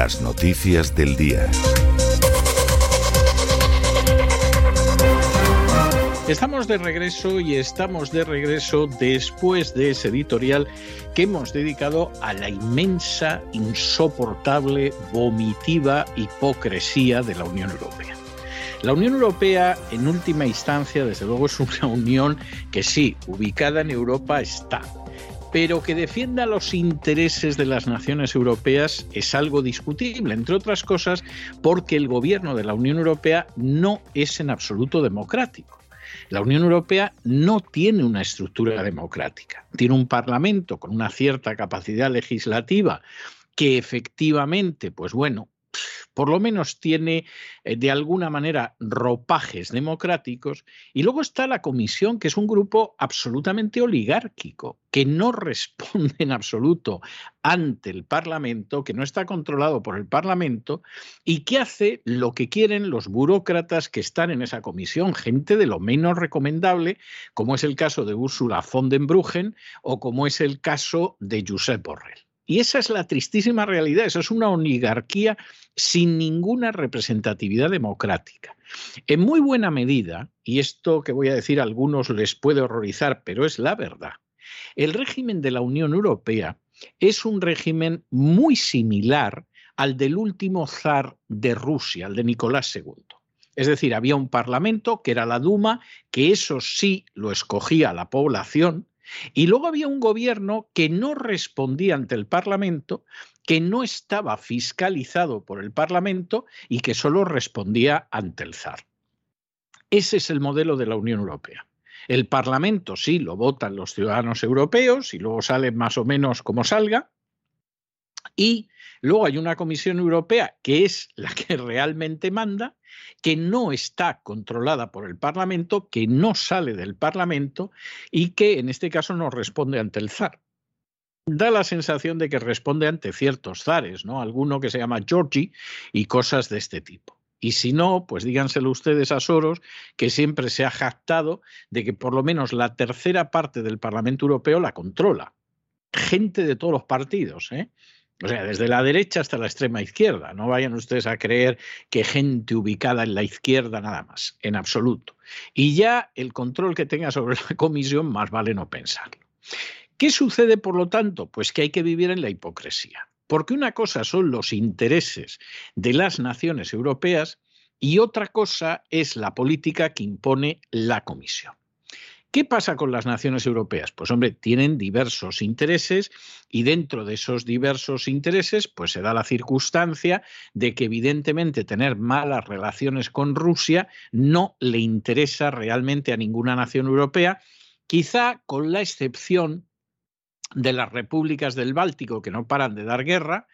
Las noticias del día. Estamos de regreso y estamos de regreso después de ese editorial que hemos dedicado a la inmensa, insoportable, vomitiva hipocresía de la Unión Europea. La Unión Europea, en última instancia, desde luego, es una unión que sí, ubicada en Europa está, pero que defienda los intereses de las naciones europeas es algo discutible, entre otras cosas porque el gobierno de la Unión Europea no es en absoluto democrático. La Unión Europea no tiene una estructura democrática. Tiene un Parlamento con una cierta capacidad legislativa que efectivamente, pues bueno, por lo menos tiene eh, de alguna manera ropajes democráticos, y luego está la Comisión, que es un grupo absolutamente oligárquico, que no responde en absoluto ante el Parlamento, que no está controlado por el Parlamento y que hace lo que quieren los burócratas que están en esa comisión, gente de lo menos recomendable, como es el caso de Ursula von den Bruggen o como es el caso de Josep Borrell. Y esa es la tristísima realidad, eso es una oligarquía sin ninguna representatividad democrática. En muy buena medida, y esto que voy a decir a algunos les puede horrorizar, pero es la verdad, el régimen de la Unión Europea es un régimen muy similar al del último zar de Rusia, el de Nicolás II. Es decir, había un parlamento que era la Duma, que eso sí lo escogía la población, y luego había un gobierno que no respondía ante el Parlamento, que no estaba fiscalizado por el Parlamento y que solo respondía ante el zar. Ese es el modelo de la Unión Europea. El Parlamento sí lo votan los ciudadanos europeos y luego sale más o menos como salga, Y luego hay una Comisión Europea que es la que realmente manda, que no está controlada por el Parlamento, que no sale del Parlamento y que en este caso no responde ante el zar. Da la sensación de que responde ante ciertos zares, ¿no? Alguno que se llama Georgie y cosas de este tipo. Y si no, pues díganselo ustedes a Soros, que siempre se ha jactado de que por lo menos la tercera parte del Parlamento Europeo la controla. Gente de todos los partidos, ¿eh? O sea, desde la derecha hasta la extrema izquierda. No vayan ustedes a creer que gente ubicada en la izquierda nada más, en absoluto. Y ya el control que tenga sobre la comisión, más vale no pensarlo. ¿Qué sucede, por lo tanto? Pues que hay que vivir en la hipocresía. Porque una cosa son los intereses de las naciones europeas y otra cosa es la política que impone la Comisión. ¿Qué pasa con las naciones europeas? Pues hombre, tienen diversos intereses y dentro de esos diversos intereses pues se da la circunstancia de que evidentemente tener malas relaciones con Rusia no le interesa realmente a ninguna nación europea, quizá con la excepción de las repúblicas del Báltico que no paran de dar guerra,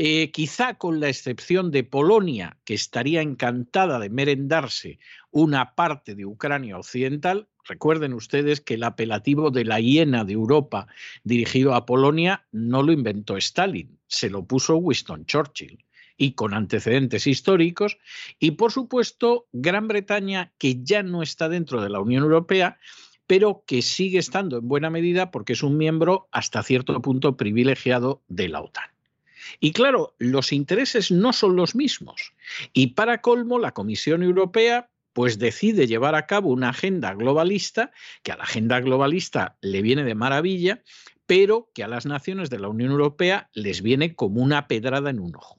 eh, quizá con la excepción de Polonia, que estaría encantada de merendarse una parte de Ucrania occidental. Recuerden ustedes que el apelativo de la hiena de Europa dirigido a Polonia no lo inventó Stalin, se lo puso Winston Churchill y con antecedentes históricos. Y por supuesto, Gran Bretaña, que ya no está dentro de la Unión Europea, pero que sigue estando en buena medida porque es un miembro hasta cierto punto privilegiado de la OTAN. Y claro, los intereses no son los mismos. Y para colmo, la Comisión Europea pues decide llevar a cabo una agenda globalista, que a la agenda globalista le viene de maravilla, pero que a las naciones de la Unión Europea les viene como una pedrada en un ojo.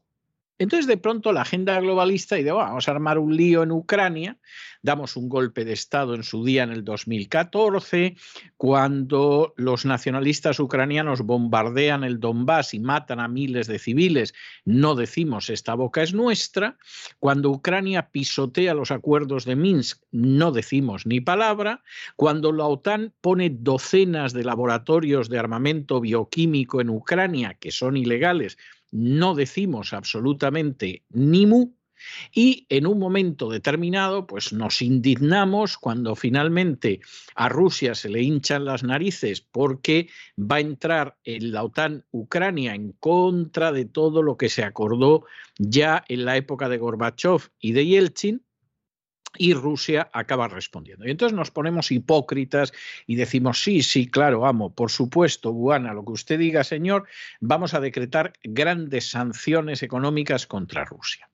Entonces, de pronto, la agenda globalista dice, vamos a armar un lío en Ucrania, damos un golpe de Estado en su día en el 2014, cuando los nacionalistas ucranianos bombardean el Donbass y matan a miles de civiles, no decimos esta boca es nuestra, cuando Ucrania pisotea los acuerdos de Minsk, no decimos ni palabra, cuando la OTAN pone docenas de laboratorios de armamento bioquímico en Ucrania, que son ilegales, no decimos absolutamente ni mu y en un momento determinado, pues nos indignamos cuando finalmente a Rusia se le hinchan las narices porque va a entrar en la OTAN Ucrania en contra de todo lo que se acordó ya en la época de Gorbachev y de Yeltsin y Rusia acaba respondiendo. Y entonces nos ponemos hipócritas y decimos, sí, sí, claro, amo, por supuesto, Buana, lo que usted diga, señor, vamos a decretar grandes sanciones económicas contra Rusia.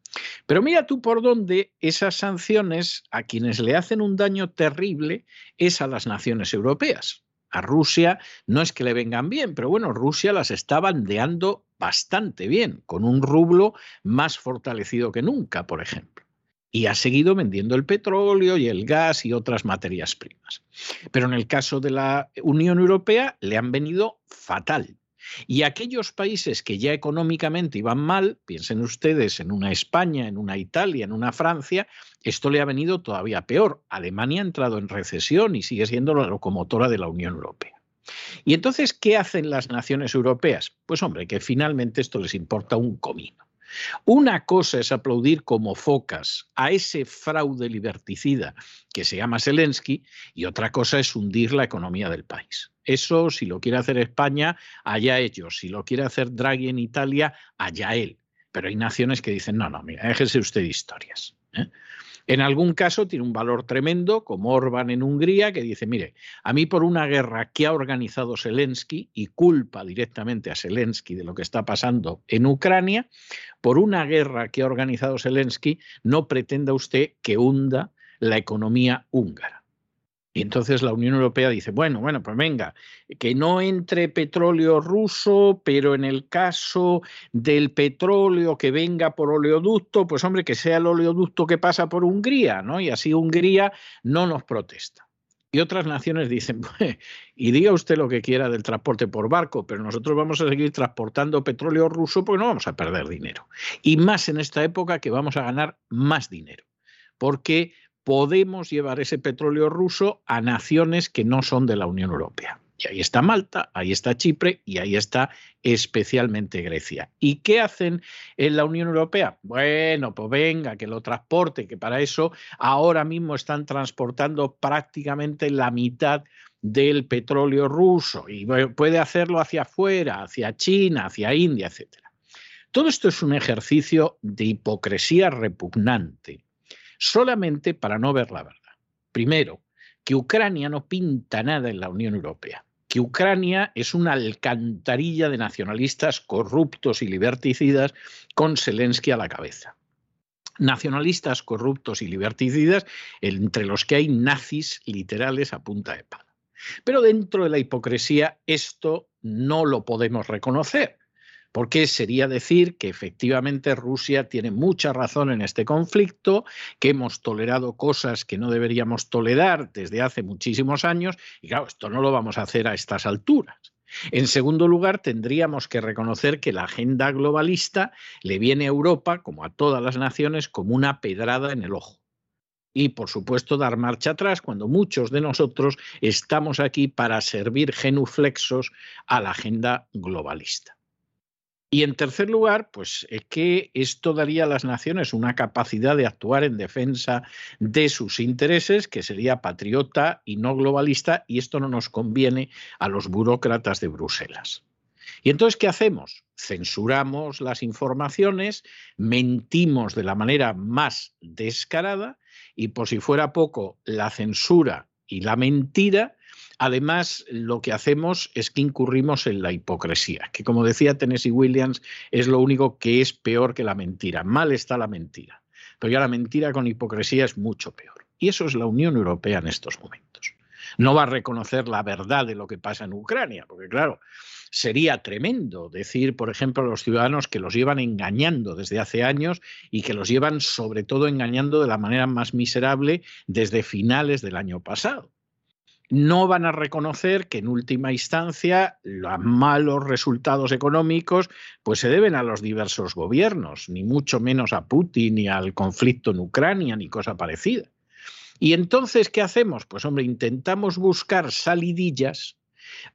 Pero mira tú por dónde esas sanciones a quienes le hacen un daño terrible es a las naciones europeas. A Rusia no es que le vengan bien, pero bueno, Rusia las está bandeando bastante bien, con un rublo más fortalecido que nunca, por ejemplo y ha seguido vendiendo el petróleo y el gas y otras materias primas. Pero en el caso de la Unión Europea le han venido fatal. Y aquellos países que ya económicamente iban mal, piensen ustedes en una España, en una Italia, en una Francia, esto le ha venido todavía peor. Alemania ha entrado en recesión y sigue siendo la locomotora de la Unión Europea. Y entonces, ¿qué hacen las naciones europeas? Pues hombre, que finalmente esto les importa un comino. Una cosa es aplaudir como focas a ese fraude liberticida que se llama Zelensky y otra cosa es hundir la economía del país. Eso, si lo quiere hacer España, allá ellos. Si lo quiere hacer Draghi en Italia, allá él. Pero hay naciones que dicen, no, no, mira, déjese usted historias. ¿eh? En algún caso tiene un valor tremendo, como Orban en Hungría, que dice, mire, a mí por una guerra que ha organizado Zelensky y culpa directamente a Zelensky de lo que está pasando en Ucrania, por una guerra que ha organizado Zelensky, no pretenda usted que hunda la economía húngara. Y entonces la Unión Europea dice, bueno, bueno, pues venga, que no entre petróleo ruso, pero en el caso del petróleo que venga por oleoducto, pues hombre, que sea el oleoducto que pasa por Hungría, ¿no? Y así Hungría no nos protesta. Y otras naciones dicen, pues, y diga usted lo que quiera del transporte por barco, pero nosotros vamos a seguir transportando petróleo ruso porque no vamos a perder dinero. Y más en esta época que vamos a ganar más dinero. Porque podemos llevar ese petróleo ruso a naciones que no son de la Unión Europea. Y ahí está Malta, ahí está Chipre y ahí está especialmente Grecia. ¿Y qué hacen en la Unión Europea? Bueno, pues venga, que lo transporte, que para eso ahora mismo están transportando prácticamente la mitad del petróleo ruso y puede hacerlo hacia afuera, hacia China, hacia India, etc. Todo esto es un ejercicio de hipocresía repugnante, solamente para no ver la verdad. Primero, que Ucrania no pinta nada en la Unión Europea, que Ucrania es una alcantarilla de nacionalistas corruptos y liberticidas con Zelensky a la cabeza. Nacionalistas corruptos y liberticidas entre los que hay nazis literales a punta de pala. Pero dentro de la hipocresía esto no lo podemos reconocer porque sería decir que efectivamente Rusia tiene mucha razón en este conflicto, que hemos tolerado cosas que no deberíamos tolerar desde hace muchísimos años, y claro, esto no lo vamos a hacer a estas alturas. En segundo lugar, tendríamos que reconocer que la agenda globalista le viene a Europa, como a todas las naciones, como una pedrada en el ojo. Y, por supuesto, dar marcha atrás cuando muchos de nosotros estamos aquí para servir genuflexos a la agenda globalista. Y en tercer lugar, pues es que esto daría a las naciones una capacidad de actuar en defensa de sus intereses, que sería patriota y no globalista, y esto no nos conviene a los burócratas de Bruselas. Y entonces, ¿qué hacemos? Censuramos las informaciones, mentimos de la manera más descarada y por si fuera poco, la censura y la mentira Además, lo que hacemos es que incurrimos en la hipocresía, que como decía Tennessee Williams, es lo único que es peor que la mentira. Mal está la mentira, pero ya la mentira con hipocresía es mucho peor. Y eso es la Unión Europea en estos momentos. No va a reconocer la verdad de lo que pasa en Ucrania, porque claro, sería tremendo decir, por ejemplo, a los ciudadanos que los llevan engañando desde hace años y que los llevan sobre todo engañando de la manera más miserable desde finales del año pasado no van a reconocer que en última instancia los malos resultados económicos pues se deben a los diversos gobiernos, ni mucho menos a Putin ni al conflicto en Ucrania ni cosa parecida. Y entonces, ¿qué hacemos? Pues hombre, intentamos buscar salidillas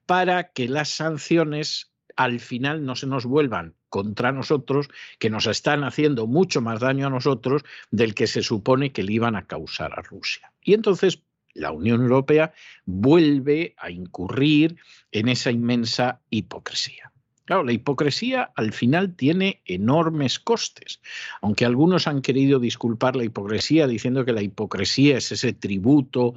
para que las sanciones al final no se nos vuelvan contra nosotros, que nos están haciendo mucho más daño a nosotros del que se supone que le iban a causar a Rusia. Y entonces la Unión Europea vuelve a incurrir en esa inmensa hipocresía. Claro, la hipocresía al final tiene enormes costes, aunque algunos han querido disculpar la hipocresía diciendo que la hipocresía es ese tributo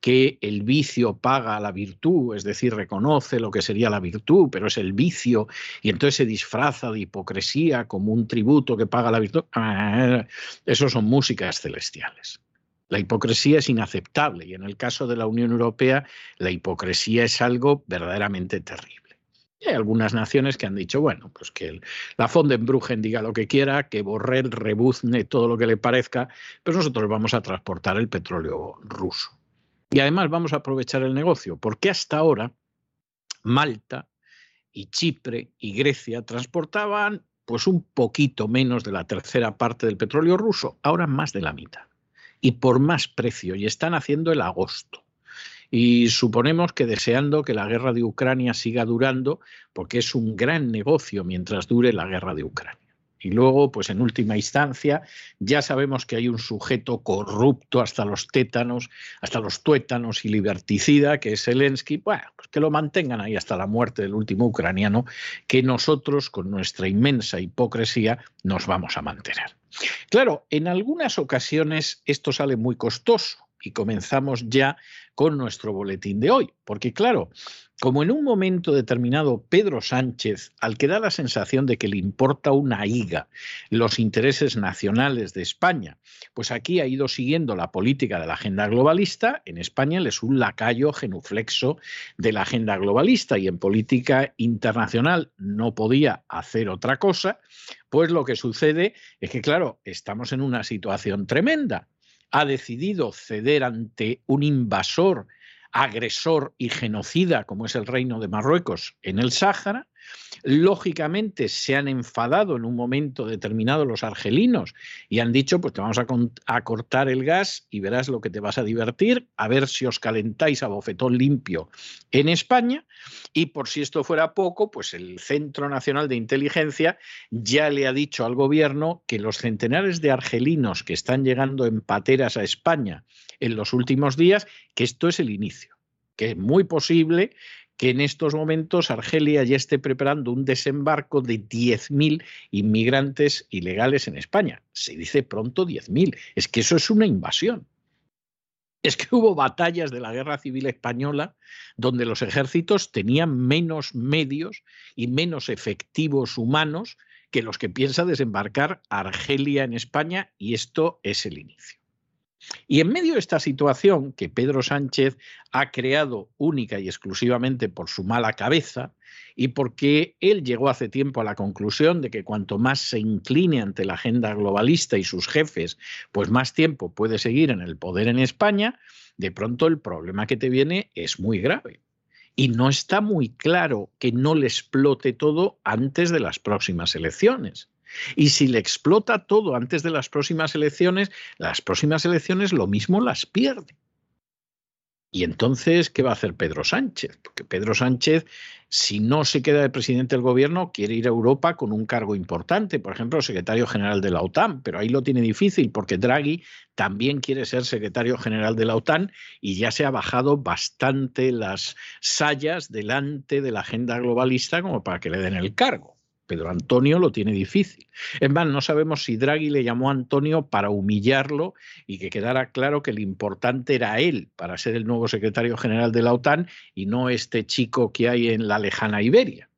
que el vicio paga a la virtud, es decir, reconoce lo que sería la virtud, pero es el vicio y entonces se disfraza de hipocresía como un tributo que paga la virtud. Ah, eso son músicas celestiales. La hipocresía es inaceptable y en el caso de la Unión Europea la hipocresía es algo verdaderamente terrible. Hay algunas naciones que han dicho, bueno, pues que la Fondenbrugen diga lo que quiera, que Borrell rebuzne todo lo que le parezca, pero nosotros vamos a transportar el petróleo ruso. Y además vamos a aprovechar el negocio, porque hasta ahora Malta y Chipre y Grecia transportaban pues un poquito menos de la tercera parte del petróleo ruso, ahora más de la mitad y por más precio, y están haciendo el agosto. Y suponemos que deseando que la guerra de Ucrania siga durando, porque es un gran negocio mientras dure la guerra de Ucrania. Y luego, pues en última instancia, ya sabemos que hay un sujeto corrupto hasta los tétanos, hasta los tuétanos y liberticida, que es Zelensky, bueno, pues que lo mantengan ahí hasta la muerte del último ucraniano, que nosotros, con nuestra inmensa hipocresía, nos vamos a mantener. Claro, en algunas ocasiones esto sale muy costoso y comenzamos ya con nuestro boletín de hoy, porque claro, como en un momento determinado Pedro Sánchez, al que da la sensación de que le importa una higa los intereses nacionales de España, pues aquí ha ido siguiendo la política de la agenda globalista, en España él es un lacayo genuflexo de la agenda globalista y en política internacional no podía hacer otra cosa, pues lo que sucede es que, claro, estamos en una situación tremenda. Ha decidido ceder ante un invasor agresor y genocida como es el reino de Marruecos en el Sáhara, Lógicamente se han enfadado en un momento determinado los argelinos y han dicho, pues te vamos a, cortar el gas y verás lo que te vas a divertir, a ver si os calentáis a bofetón limpio en España. Y por si esto fuera poco, pues el Centro Nacional de Inteligencia ya le ha dicho al gobierno que los centenares de argelinos que están llegando en pateras a España en los últimos días, que esto es el inicio, que es muy posible que en estos momentos Argelia ya esté preparando un desembarco de 10.000 inmigrantes ilegales en España. Se dice pronto 10.000. Es que eso es una invasión. Es que hubo batallas de la Guerra Civil Española donde los ejércitos tenían menos medios y menos efectivos humanos que los que piensa desembarcar Argelia en España y esto es el inicio. Y en medio de esta situación que Pedro Sánchez ha creado única y exclusivamente por su mala cabeza y porque él llegó hace tiempo a la conclusión de que cuanto más se incline ante la agenda globalista y sus jefes, pues más tiempo puede seguir en el poder en España, de pronto el problema que te viene es muy grave. Y no está muy claro que no le explote todo antes de las próximas elecciones. Y si le explota todo antes de las próximas elecciones, las próximas elecciones lo mismo las pierde. Y entonces, ¿qué va a hacer Pedro Sánchez? Porque Pedro Sánchez, si no se queda de presidente del gobierno, quiere ir a Europa con un cargo importante, por ejemplo, secretario general de la OTAN, pero ahí lo tiene difícil porque Draghi también quiere ser secretario general de la OTAN y ya se ha bajado bastante las sayas delante de la agenda globalista como para que le den el cargo. Pedro Antonio lo tiene difícil. Es más, no sabemos si Draghi le llamó a Antonio para humillarlo y que quedara claro que el importante era él para ser el nuevo secretario general de la OTAN y no este chico que hay en la lejana Iberia.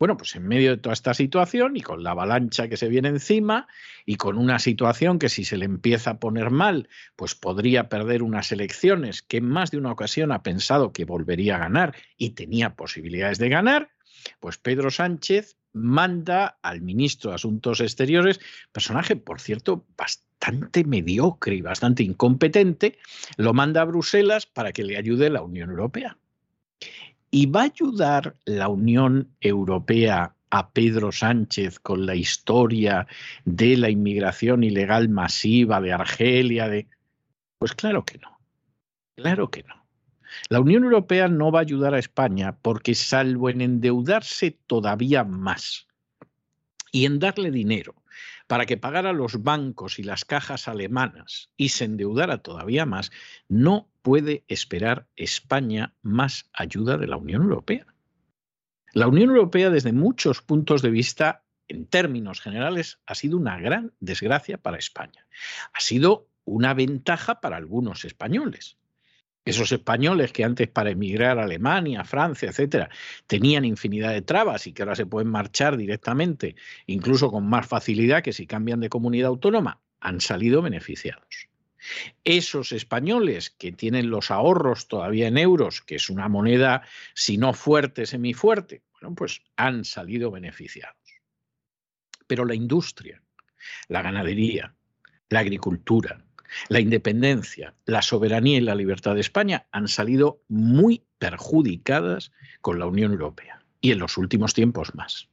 Bueno, pues en medio de toda esta situación y con la avalancha que se viene encima y con una situación que si se le empieza a poner mal, pues podría perder unas elecciones que en más de una ocasión ha pensado que volvería a ganar y tenía posibilidades de ganar, pues Pedro Sánchez manda al ministro de Asuntos Exteriores, personaje, por cierto, bastante mediocre y bastante incompetente, lo manda a Bruselas para que le ayude la Unión Europea. ¿Y va a ayudar la Unión Europea a Pedro Sánchez con la historia de la inmigración ilegal masiva de Argelia? De... Pues claro que no. Claro que no. La Unión Europea no va a ayudar a España porque salvo en endeudarse todavía más y en darle dinero para que pagara los bancos y las cajas alemanas y se endeudara todavía más, no puede esperar España más ayuda de la Unión Europea. La Unión Europea, desde muchos puntos de vista, en términos generales, ha sido una gran desgracia para España. Ha sido una ventaja para algunos españoles. Esos españoles que antes para emigrar a Alemania, Francia, etcétera, tenían infinidad de trabas y que ahora se pueden marchar directamente, incluso con más facilidad que si cambian de comunidad autónoma, han salido beneficiados. Esos españoles que tienen los ahorros todavía en euros, que es una moneda, si no fuerte, semifuerte, bueno, pues han salido beneficiados. Pero la industria, la ganadería, la agricultura, la independencia, la soberanía y la libertad de España han salido muy perjudicadas con la Unión Europea y en los últimos tiempos más.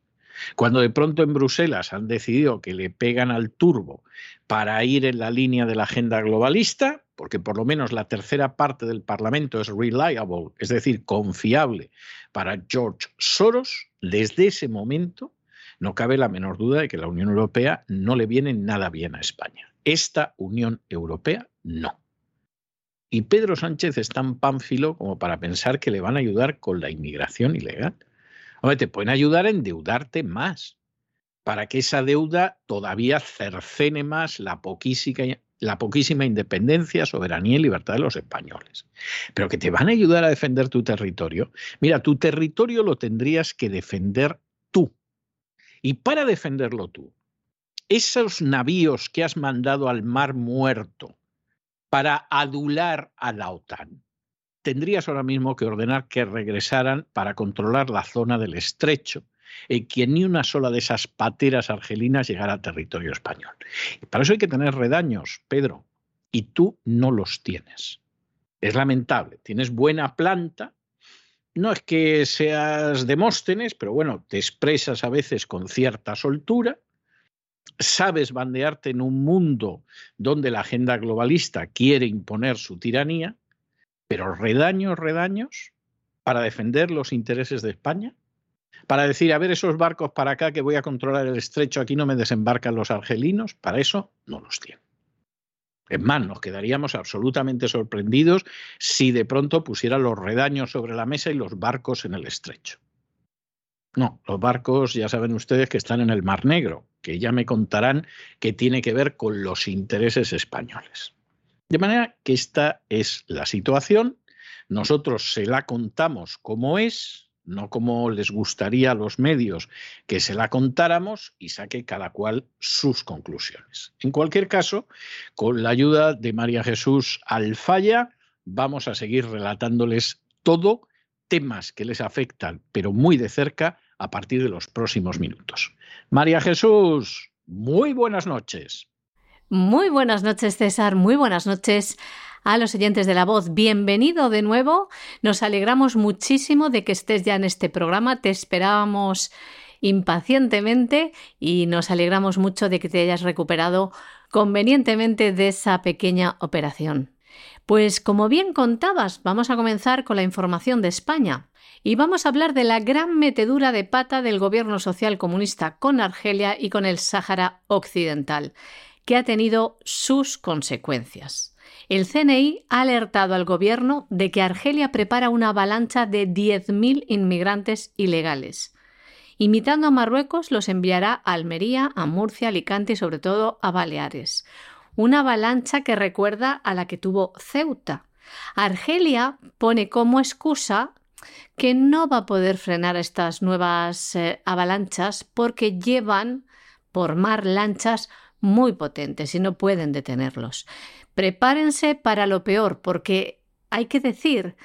Cuando de pronto en Bruselas han decidido que le pegan al turbo para ir en la línea de la agenda globalista, porque por lo menos la tercera parte del Parlamento es reliable, es decir, confiable para George Soros, desde ese momento no cabe la menor duda de que la Unión Europea no le viene nada bien a España. Esta Unión Europea no. Y Pedro Sánchez es tan pánfilo como para pensar que le van a ayudar con la inmigración ilegal. Hombre, te pueden ayudar a endeudarte más, para que esa deuda todavía cercene más la poquísima, la poquísima independencia, soberanía y libertad de los españoles. Pero que te van a ayudar a defender tu territorio. Mira, tu territorio lo tendrías que defender tú. Y para defenderlo tú, esos navíos que has mandado al Mar Muerto para adular a la OTAN, tendrías ahora mismo que ordenar que regresaran para controlar la zona del estrecho y que ni una sola de esas pateras argelinas llegara a territorio español. Para eso hay que tener redaños, Pedro, y tú no los tienes. Es lamentable, tienes buena planta, no es que seas Demóstenes, pero bueno, te expresas a veces con cierta soltura, sabes bandearte en un mundo donde la agenda globalista quiere imponer su tiranía, pero redaños, redaños, para defender los intereses de España, para decir, a ver, esos barcos para acá que voy a controlar el estrecho, aquí no me desembarcan los argelinos, para eso no los tienen. Es más, nos quedaríamos absolutamente sorprendidos si de pronto pusiera los redaños sobre la mesa y los barcos en el estrecho. No, los barcos ya saben ustedes que están en el Mar Negro, que ya me contarán que tiene que ver con los intereses españoles. De manera que esta es la situación, nosotros se la contamos como es, no como les gustaría a los medios que se la contáramos y saque cada cual sus conclusiones. En cualquier caso, con la ayuda de María Jesús Alfaya, vamos a seguir relatándoles todo, temas que les afectan, pero muy de cerca, a partir de los próximos minutos. María Jesús, muy buenas noches. Muy buenas noches, César. Muy buenas noches a los oyentes de la voz. Bienvenido de nuevo. Nos alegramos muchísimo de que estés ya en este programa. Te esperábamos impacientemente y nos alegramos mucho de que te hayas recuperado convenientemente de esa pequeña operación. Pues como bien contabas, vamos a comenzar con la información de España y vamos a hablar de la gran metedura de pata del gobierno social comunista con Argelia y con el Sáhara Occidental, que ha tenido sus consecuencias. El CNI ha alertado al gobierno de que Argelia prepara una avalancha de 10.000 inmigrantes ilegales. Imitando a Marruecos, los enviará a Almería, a Murcia, Alicante y sobre todo a Baleares. Una avalancha que recuerda a la que tuvo Ceuta. Argelia pone como excusa que no va a poder frenar estas nuevas eh, avalanchas porque llevan por mar lanchas muy potentes y no pueden detenerlos prepárense para lo peor, porque hay que decir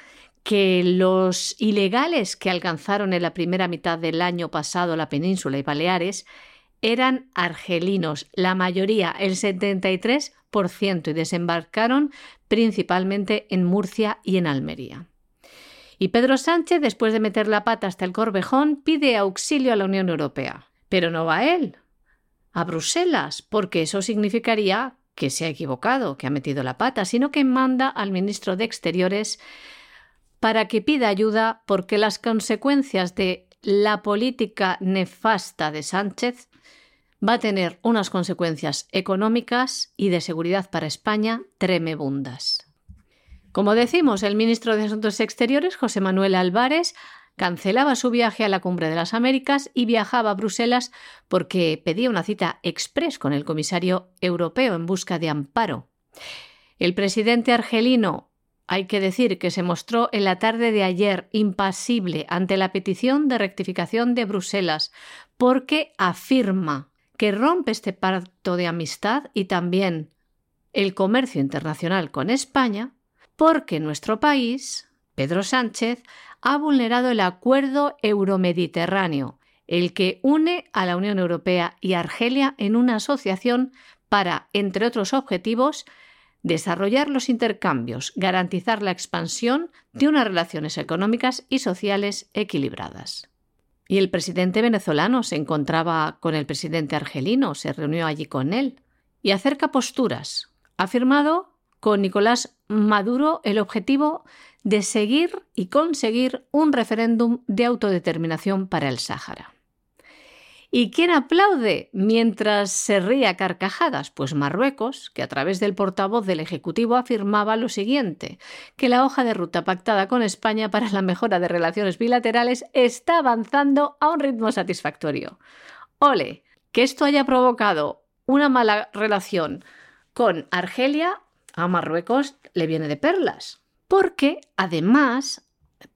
que los ilegales que alcanzaron en la primera mitad del año pasado la península y Baleares eran argelinos, la mayoría, el 73%, y desembarcaron principalmente en Murcia y en Almería. Y Pedro Sánchez, después de meter la pata hasta el Corvejón, pide auxilio a la Unión Europea. Pero no va a él, a Bruselas, porque eso significaría que se ha equivocado, que ha metido la pata, sino que manda al ministro de Exteriores para que pida ayuda porque las consecuencias de la política nefasta de Sánchez va a tener unas consecuencias económicas y de seguridad para España tremebundas. Como decimos, el ministro de Asuntos Exteriores, José Manuel Álvarez, cancelaba su viaje a la Cumbre de las Américas y viajaba a Bruselas porque pedía una cita express con el comisario europeo en busca de amparo. El presidente argelino hay que decir que se mostró en la tarde de ayer impasible ante la petición de rectificación de Bruselas porque afirma que rompe este pacto de amistad y también el comercio internacional con España porque nuestro país, Pedro Sánchez, ha vulnerado el acuerdo euromediterráneo, el que une a la Unión Europea y Argelia en una asociación para, entre otros objetivos, desarrollar los intercambios, garantizar la expansión de unas relaciones económicas y sociales equilibradas. Y el presidente venezolano se encontraba con el presidente argelino, se reunió allí con él y acerca posturas. Ha firmado con Nicolás Maduro el objetivo de seguir y conseguir un referéndum de autodeterminación para el Sáhara. ¿Y quién aplaude mientras se ríe a carcajadas? Pues Marruecos, que a través del portavoz del Ejecutivo afirmaba lo siguiente, que la hoja de ruta pactada con España para la mejora de relaciones bilaterales está avanzando a un ritmo satisfactorio. Ole, que esto haya provocado una mala relación con Argelia, a Marruecos le viene de perlas porque además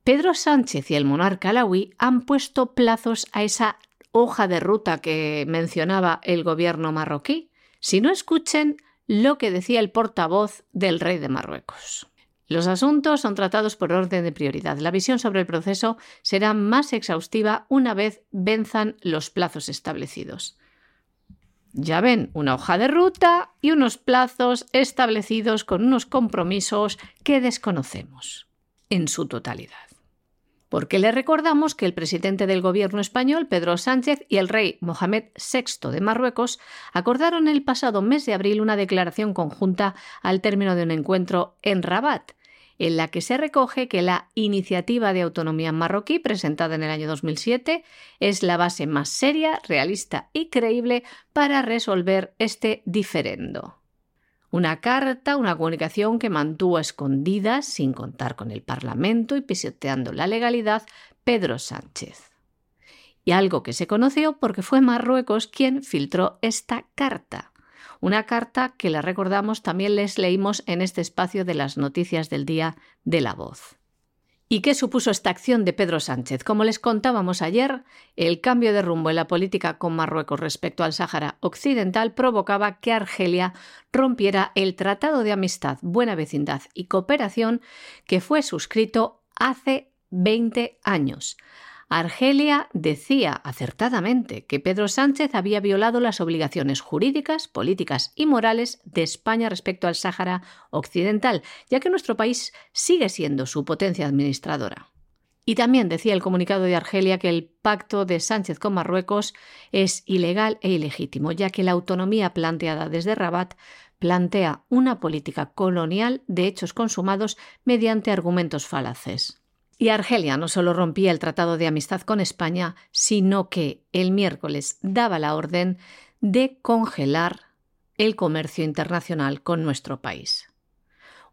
Pedro Sánchez y el monarca alawí han puesto plazos a esa hoja de ruta que mencionaba el gobierno marroquí. Si no escuchen lo que decía el portavoz del rey de Marruecos. Los asuntos son tratados por orden de prioridad. La visión sobre el proceso será más exhaustiva una vez venzan los plazos establecidos. Ya ven, una hoja de ruta y unos plazos establecidos con unos compromisos que desconocemos en su totalidad. Porque le recordamos que el presidente del gobierno español, Pedro Sánchez, y el rey Mohamed VI de Marruecos acordaron el pasado mes de abril una declaración conjunta al término de un encuentro en Rabat, en la que se recoge que la iniciativa de autonomía marroquí presentada en el año 2007 es la base más seria, realista y creíble para resolver este diferendo. Una carta, una comunicación que mantuvo escondida, sin contar con el Parlamento y pisoteando la legalidad, Pedro Sánchez. Y algo que se conoció porque fue Marruecos quien filtró esta carta. Una carta que la recordamos también les leímos en este espacio de las noticias del día de la voz. ¿Y qué supuso esta acción de Pedro Sánchez? Como les contábamos ayer, el cambio de rumbo en la política con Marruecos respecto al Sáhara Occidental provocaba que Argelia rompiera el Tratado de Amistad, Buena Vecindad y Cooperación que fue suscrito hace 20 años. Argelia decía acertadamente que Pedro Sánchez había violado las obligaciones jurídicas, políticas y morales de España respecto al Sáhara Occidental, ya que nuestro país sigue siendo su potencia administradora. Y también decía el comunicado de Argelia que el pacto de Sánchez con Marruecos es ilegal e ilegítimo, ya que la autonomía planteada desde Rabat plantea una política colonial de hechos consumados mediante argumentos falaces. Y Argelia no solo rompía el tratado de amistad con España, sino que el miércoles daba la orden de congelar el comercio internacional con nuestro país.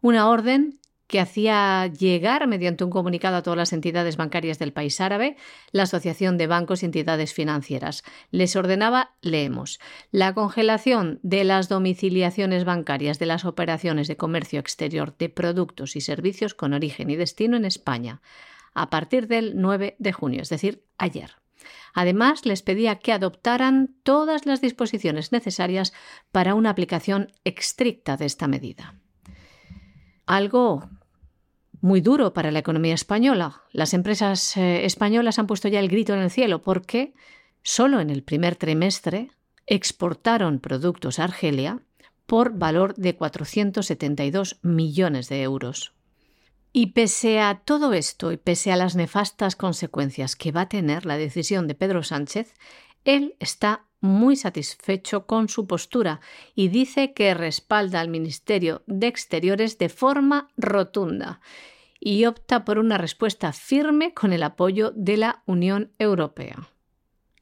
Una orden que hacía llegar mediante un comunicado a todas las entidades bancarias del país árabe, la Asociación de Bancos y Entidades Financieras. Les ordenaba, leemos, la congelación de las domiciliaciones bancarias de las operaciones de comercio exterior de productos y servicios con origen y destino en España, a partir del 9 de junio, es decir, ayer. Además, les pedía que adoptaran todas las disposiciones necesarias para una aplicación estricta de esta medida algo muy duro para la economía española. Las empresas eh, españolas han puesto ya el grito en el cielo porque solo en el primer trimestre exportaron productos a Argelia por valor de 472 millones de euros. Y pese a todo esto y pese a las nefastas consecuencias que va a tener la decisión de Pedro Sánchez, él está muy satisfecho con su postura y dice que respalda al Ministerio de Exteriores de forma rotunda y opta por una respuesta firme con el apoyo de la Unión Europea.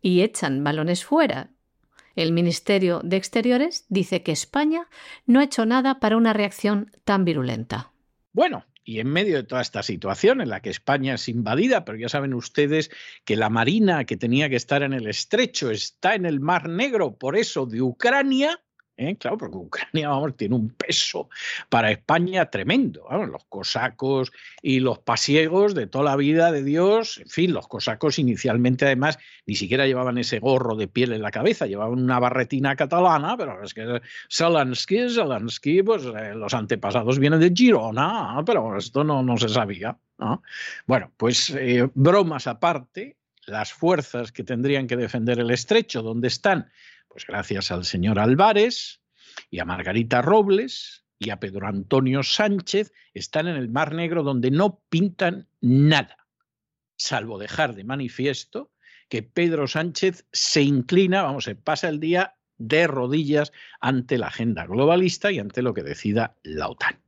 Y echan balones fuera. El Ministerio de Exteriores dice que España no ha hecho nada para una reacción tan virulenta. Bueno, y en medio de toda esta situación en la que España es invadida, pero ya saben ustedes que la Marina que tenía que estar en el estrecho está en el Mar Negro, por eso de Ucrania, ¿eh? Claro, porque Ucrania tiene un peso para España tremendo. los cosacos y los pasiegos de toda la vida de Dios, en fin, los cosacos inicialmente además ni siquiera llevaban ese gorro de piel en la cabeza, llevaban una barretina catalana, pero es que Salansky, Salansky, pues eh, los antepasados vienen de Girona, pero esto no, no se sabía. Bueno, pues eh, bromas aparte, las fuerzas que tendrían que defender el estrecho, donde están pues gracias al señor Álvarez y a Margarita Robles y a Pedro Antonio Sánchez, están en el Mar Negro donde no pintan nada, salvo dejar de manifiesto que Pedro Sánchez se inclina, vamos, se pasa el día de rodillas ante la agenda globalista y ante lo que decida la OTAN.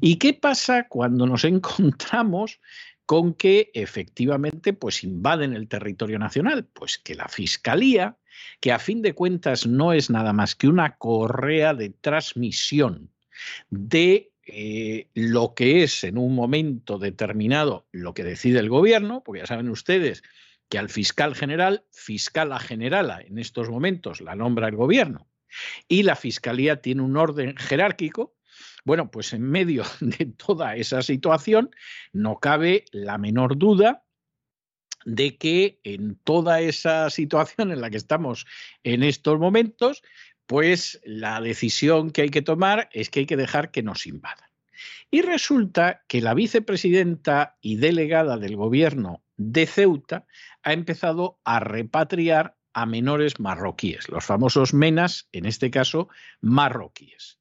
¿Y qué pasa cuando nos encontramos con que efectivamente pues invaden el territorio nacional? Pues que la Fiscalía que a fin de cuentas no es nada más que una correa de transmisión de eh, lo que es en un momento determinado lo que decide el gobierno, porque ya saben ustedes que al fiscal general, fiscala generala en estos momentos la nombra el gobierno, y la fiscalía tiene un orden jerárquico, bueno, pues en medio de toda esa situación no cabe la menor duda de que en toda esa situación en la que estamos en estos momentos, pues la decisión que hay que tomar es que hay que dejar que nos invadan. Y resulta que la vicepresidenta y delegada del gobierno de Ceuta ha empezado a repatriar a menores marroquíes, los famosos menas, en este caso marroquíes.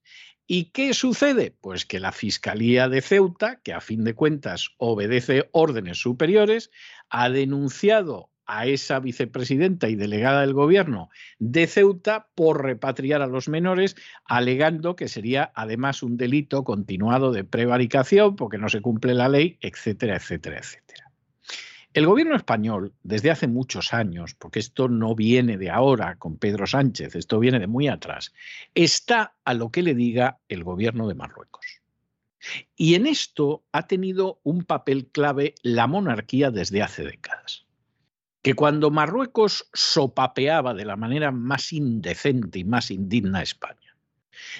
¿Y qué sucede? Pues que la Fiscalía de Ceuta, que a fin de cuentas obedece órdenes superiores, ha denunciado a esa vicepresidenta y delegada del gobierno de Ceuta por repatriar a los menores, alegando que sería además un delito continuado de prevaricación porque no se cumple la ley, etcétera, etcétera, etcétera. El gobierno español, desde hace muchos años, porque esto no viene de ahora con Pedro Sánchez, esto viene de muy atrás, está a lo que le diga el gobierno de Marruecos. Y en esto ha tenido un papel clave la monarquía desde hace décadas. Que cuando Marruecos sopapeaba de la manera más indecente y más indigna a España,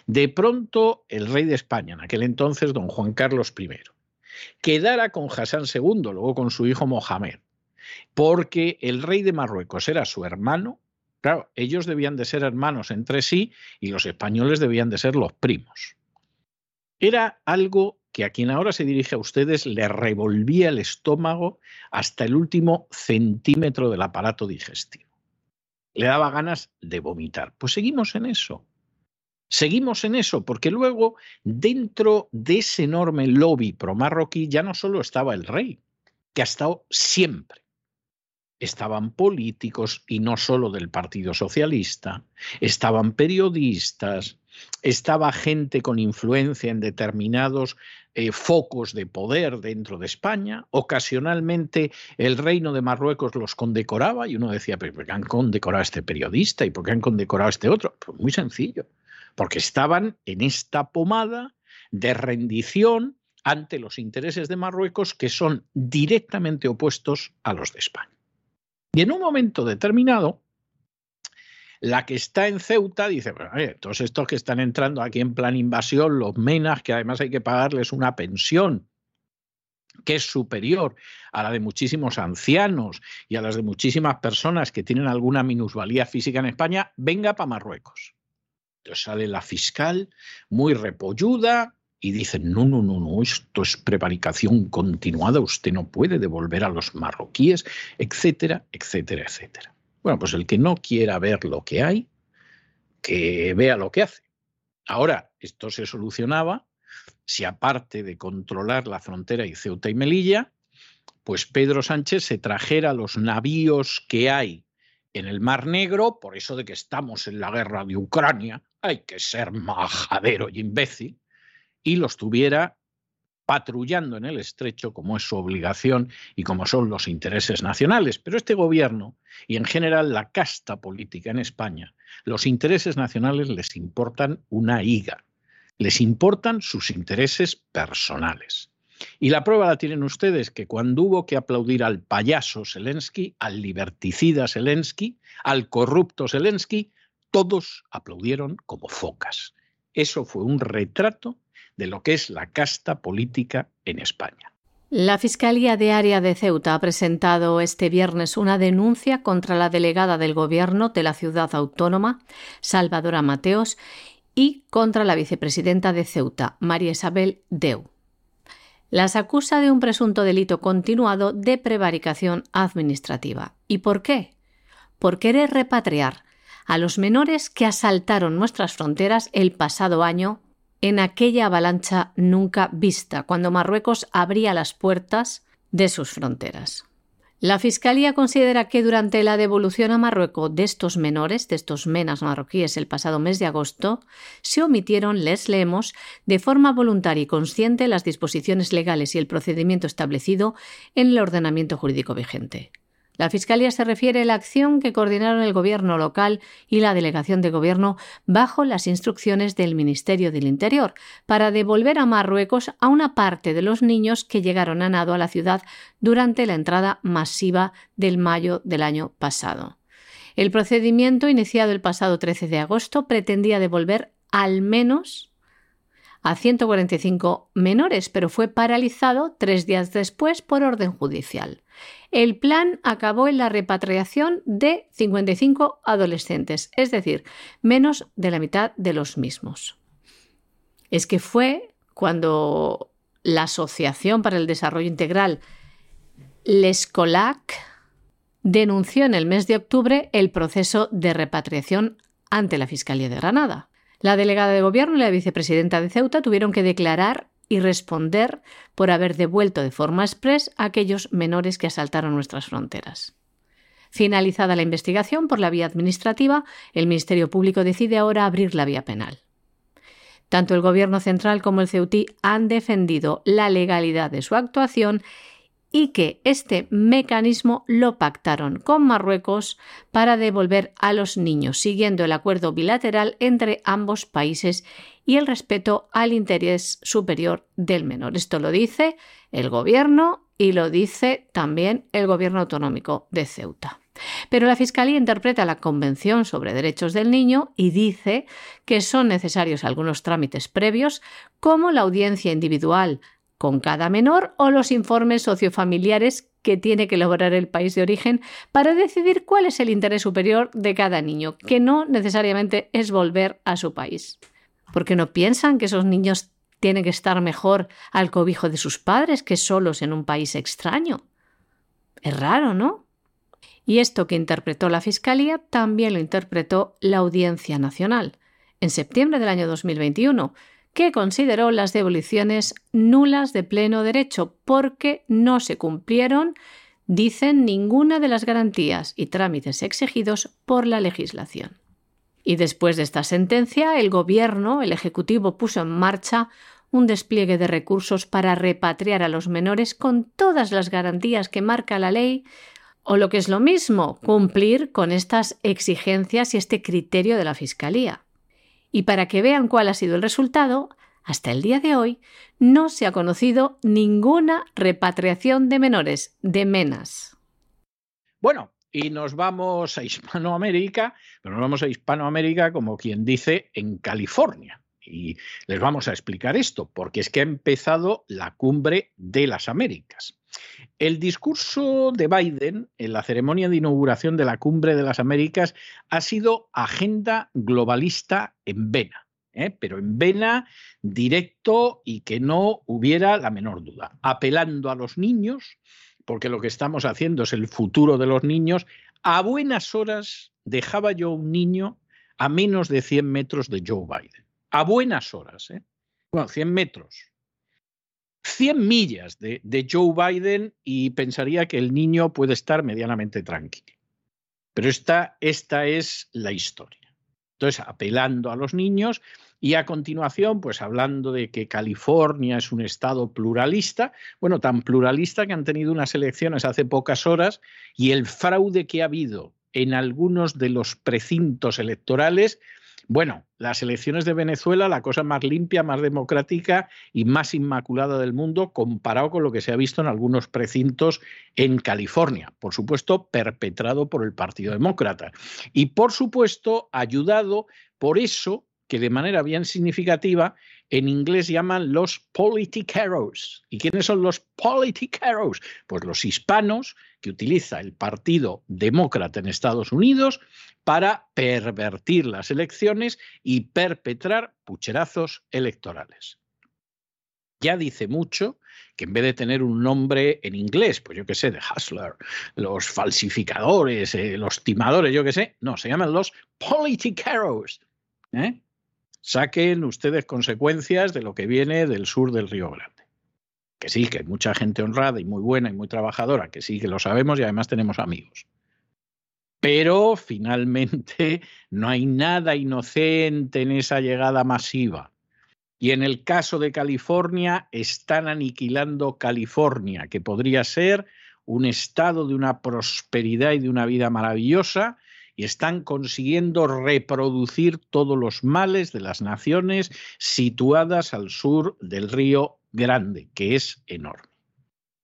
de pronto el rey de España, en aquel entonces don Juan Carlos I, quedara con Hassan II, luego con su hijo Mohamed, porque el rey de Marruecos era su hermano. Claro, ellos debían de ser hermanos entre sí y los españoles debían de ser los primos. Era algo que a quien ahora se dirige a ustedes le revolvía el estómago hasta el último centímetro del aparato digestivo. Le daba ganas de vomitar. Pues seguimos en eso. Seguimos en eso, porque luego dentro de ese enorme lobby pro-marroquí ya no solo estaba el rey, que ha estado siempre. Estaban políticos y no solo del Partido Socialista, estaban periodistas, estaba gente con influencia en determinados eh, focos de poder dentro de España. Ocasionalmente el reino de Marruecos los condecoraba y uno decía, ¿pero por qué han condecorado a este periodista y por qué han condecorado a este otro? Pues muy sencillo porque estaban en esta pomada de rendición ante los intereses de Marruecos que son directamente opuestos a los de España. Y en un momento determinado, la que está en Ceuta dice, bueno, todos estos que están entrando aquí en plan invasión, los menas, que además hay que pagarles una pensión que es superior a la de muchísimos ancianos y a las de muchísimas personas que tienen alguna minusvalía física en España, venga para Marruecos sale la fiscal muy repolluda y dice, no, no, no, no, esto es prevaricación continuada, usted no puede devolver a los marroquíes, etcétera, etcétera, etcétera. Bueno, pues el que no quiera ver lo que hay, que vea lo que hace. Ahora, esto se solucionaba si aparte de controlar la frontera y Ceuta y Melilla, pues Pedro Sánchez se trajera los navíos que hay en el Mar Negro, por eso de que estamos en la guerra de Ucrania, hay que ser majadero y imbécil, y los tuviera patrullando en el estrecho como es su obligación y como son los intereses nacionales. Pero este gobierno y en general la casta política en España, los intereses nacionales les importan una higa, les importan sus intereses personales. Y la prueba la tienen ustedes, que cuando hubo que aplaudir al payaso Zelensky, al liberticida Zelensky, al corrupto Zelensky, todos aplaudieron como focas. Eso fue un retrato de lo que es la casta política en España. La Fiscalía de Área de Ceuta ha presentado este viernes una denuncia contra la delegada del Gobierno de la ciudad autónoma, Salvadora Mateos, y contra la vicepresidenta de Ceuta, María Isabel Deu. Las acusa de un presunto delito continuado de prevaricación administrativa. ¿Y por qué? Por querer repatriar a los menores que asaltaron nuestras fronteras el pasado año en aquella avalancha nunca vista, cuando Marruecos abría las puertas de sus fronteras. La Fiscalía considera que durante la devolución a Marruecos de estos menores, de estos menas marroquíes el pasado mes de agosto, se omitieron, les leemos, de forma voluntaria y consciente las disposiciones legales y el procedimiento establecido en el ordenamiento jurídico vigente. La Fiscalía se refiere a la acción que coordinaron el Gobierno local y la Delegación de Gobierno bajo las instrucciones del Ministerio del Interior para devolver a Marruecos a una parte de los niños que llegaron a nado a la ciudad durante la entrada masiva del mayo del año pasado. El procedimiento, iniciado el pasado 13 de agosto, pretendía devolver al menos a 145 menores, pero fue paralizado tres días después por orden judicial. El plan acabó en la repatriación de 55 adolescentes, es decir, menos de la mitad de los mismos. Es que fue cuando la Asociación para el Desarrollo Integral, l'Escolac, denunció en el mes de octubre el proceso de repatriación ante la Fiscalía de Granada. La delegada de gobierno y la vicepresidenta de Ceuta tuvieron que declarar y responder por haber devuelto de forma express a aquellos menores que asaltaron nuestras fronteras. Finalizada la investigación por la vía administrativa, el Ministerio Público decide ahora abrir la vía penal. Tanto el Gobierno central como el Ceutí han defendido la legalidad de su actuación y que este mecanismo lo pactaron con Marruecos para devolver a los niños, siguiendo el acuerdo bilateral entre ambos países y el respeto al interés superior del menor. Esto lo dice el Gobierno y lo dice también el Gobierno autonómico de Ceuta. Pero la Fiscalía interpreta la Convención sobre Derechos del Niño y dice que son necesarios algunos trámites previos, como la audiencia individual con cada menor o los informes sociofamiliares que tiene que elaborar el país de origen para decidir cuál es el interés superior de cada niño, que no necesariamente es volver a su país. Porque no piensan que esos niños tienen que estar mejor al cobijo de sus padres que solos en un país extraño. Es raro, ¿no? Y esto que interpretó la Fiscalía también lo interpretó la Audiencia Nacional en septiembre del año 2021, que consideró las devoluciones nulas de pleno derecho porque no se cumplieron, dicen, ninguna de las garantías y trámites exigidos por la legislación. Y después de esta sentencia, el Gobierno, el Ejecutivo, puso en marcha un despliegue de recursos para repatriar a los menores con todas las garantías que marca la ley o lo que es lo mismo, cumplir con estas exigencias y este criterio de la Fiscalía. Y para que vean cuál ha sido el resultado, hasta el día de hoy no se ha conocido ninguna repatriación de menores, de menas. Bueno, y nos vamos a Hispanoamérica, pero nos vamos a Hispanoamérica como quien dice en California. Y les vamos a explicar esto, porque es que ha empezado la cumbre de las Américas. El discurso de Biden en la ceremonia de inauguración de la Cumbre de las Américas ha sido agenda globalista en vena, ¿eh? pero en vena directo y que no hubiera la menor duda, apelando a los niños, porque lo que estamos haciendo es el futuro de los niños. A buenas horas dejaba yo un niño a menos de 100 metros de Joe Biden. A buenas horas, ¿eh? Bueno, 100 metros, 100 millas de, Joe Biden y pensaría que el niño puede estar medianamente tranquilo. Pero esta, esta es la historia. Entonces, apelando a los niños y a continuación, pues hablando de que California es un estado pluralista, bueno, tan pluralista que han tenido unas elecciones hace pocas horas y el fraude que ha habido en algunos de los precintos electorales bueno, las elecciones de Venezuela, la cosa más limpia, más democrática y más inmaculada del mundo, comparado con lo que se ha visto en algunos precintos en California, por supuesto, perpetrado por el Partido Demócrata. Y, por supuesto, ayudado por eso que de manera bien significativa en inglés llaman los politiqueros. ¿Y quiénes son los politiqueros? Pues los hispanos que utiliza el Partido Demócrata en Estados Unidos para pervertir las elecciones y perpetrar pucherazos electorales. Ya dice mucho que en vez de tener un nombre en inglés, pues yo qué sé, de hustler, los falsificadores, los timadores, yo qué sé, no, se llaman los politiqueros. ¿eh? Saquen ustedes consecuencias de lo que viene del sur del Río Grande. Que sí, que hay mucha gente honrada y muy buena y muy trabajadora, que sí, que lo sabemos y además tenemos amigos. Pero finalmente no hay nada inocente en esa llegada masiva. Y en el caso de California, están aniquilando California, que podría ser un estado de una prosperidad y de una vida maravillosa, y están consiguiendo reproducir todos los males de las naciones situadas al sur del río Grande, que es enorme.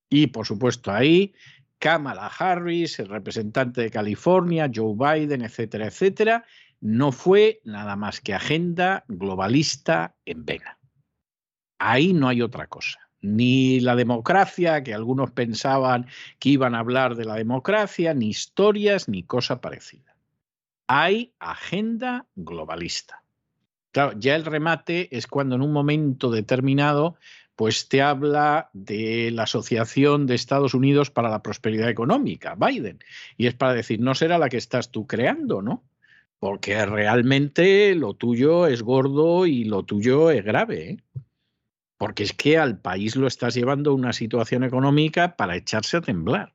Y por supuesto ahí Kamala Harris, el representante de California, Joe Biden, etcétera, etcétera, no fue nada más que agenda globalista en vena. Ahí no hay otra cosa. Ni la democracia, que algunos pensaban que iban a hablar de la democracia, ni historias, ni cosa parecida. Hay agenda globalista. Claro, ya el remate es cuando en un momento determinado pues te habla de la Asociación de Estados Unidos para la Prosperidad Económica, Biden, y es para decir, no será la que estás tú creando, ¿no? porque realmente lo tuyo es gordo y lo tuyo es grave. ¿eh? Porque es que al país lo estás llevando una situación económica para echarse a temblar.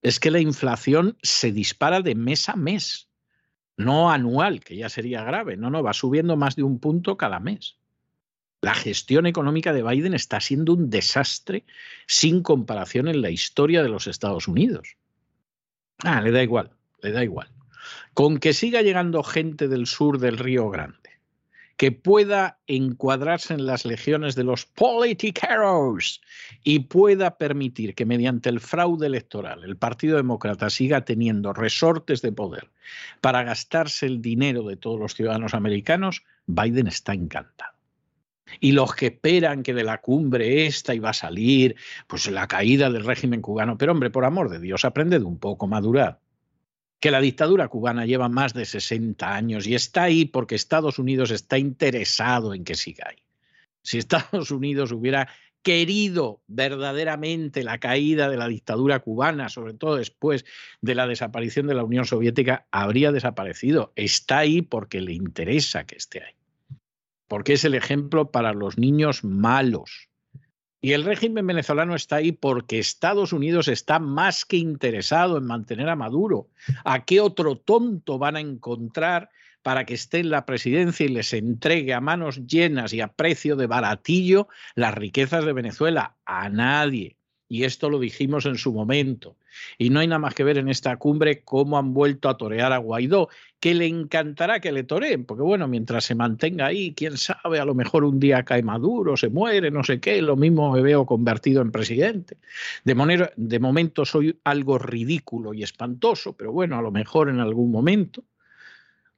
Es que la inflación se dispara de mes a mes, no anual, que ya sería grave. No, no, va subiendo más de un punto cada mes. La gestión económica de Biden está siendo un desastre sin comparación en la historia de los Estados Unidos. Ah, le da igual, le da igual con que siga llegando gente del sur del Río Grande, que pueda encuadrarse en las legiones de los politiqueros y pueda permitir que mediante el fraude electoral el Partido Demócrata siga teniendo resortes de poder para gastarse el dinero de todos los ciudadanos americanos, Biden está encantado. Y los que esperan que de la cumbre esta iba a salir, pues la caída del régimen cubano. Pero hombre, por amor de Dios, aprende de un poco, madurad que la dictadura cubana lleva más de 60 años y está ahí porque Estados Unidos está interesado en que siga ahí. Si Estados Unidos hubiera querido verdaderamente la caída de la dictadura cubana, sobre todo después de la desaparición de la Unión Soviética, habría desaparecido. Está ahí porque le interesa que esté ahí. Porque es el ejemplo para los niños malos, y el régimen venezolano está ahí porque Estados Unidos está más que interesado en mantener a Maduro. ¿A qué otro tonto van a encontrar para que esté en la presidencia y les entregue a manos llenas y a precio de baratillo las riquezas de Venezuela? A nadie. Y esto lo dijimos en su momento. Y no hay nada más que ver en esta cumbre cómo han vuelto a torear a Guaidó, que le encantará que le toreen, porque bueno, mientras se mantenga ahí, quién sabe, a lo mejor un día cae Maduro, se muere, no sé qué, lo mismo me veo convertido en presidente. De, manera, de momento soy algo ridículo y espantoso, pero bueno, a lo mejor en algún momento.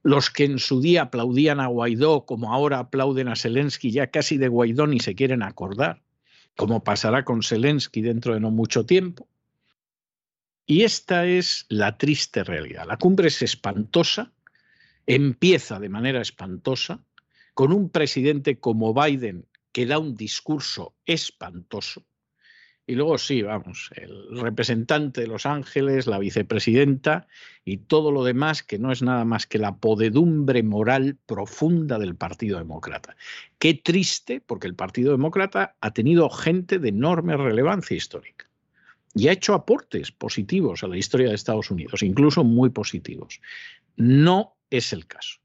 Los que en su día aplaudían a Guaidó, como ahora aplauden a Zelensky, ya casi de Guaidó ni se quieren acordar, como pasará con Zelensky dentro de no mucho tiempo. Y esta es la triste realidad. La cumbre es espantosa, empieza de manera espantosa, con un presidente como Biden que da un discurso espantoso. Y luego sí, vamos, el representante de Los Ángeles, la vicepresidenta y todo lo demás que no es nada más que la podedumbre moral profunda del Partido Demócrata. Qué triste, porque el Partido Demócrata ha tenido gente de enorme relevancia histórica y ha hecho aportes positivos a la historia de Estados Unidos, incluso muy positivos. No es el caso.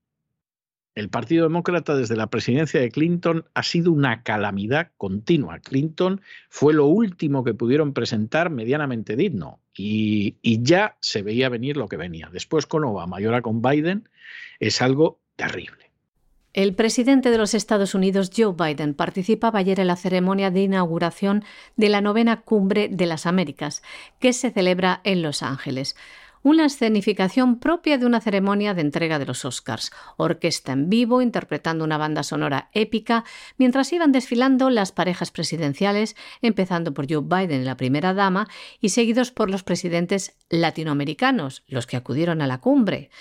El Partido Demócrata desde la presidencia de Clinton ha sido una calamidad continua. Clinton fue lo último que pudieron presentar medianamente digno y, ya se veía venir lo que venía. Después con Obama y ahora con Biden es algo terrible. El presidente de los Estados Unidos, Joe Biden, participaba ayer en la ceremonia de inauguración de la novena Cumbre de las Américas, que se celebra en Los Ángeles. Una escenificación propia de una ceremonia de entrega de los Oscars, orquesta en vivo interpretando una banda sonora épica, mientras iban desfilando las parejas presidenciales, empezando por Joe Biden, la primera dama, y seguidos por los presidentes latinoamericanos, los que acudieron a la cumbre.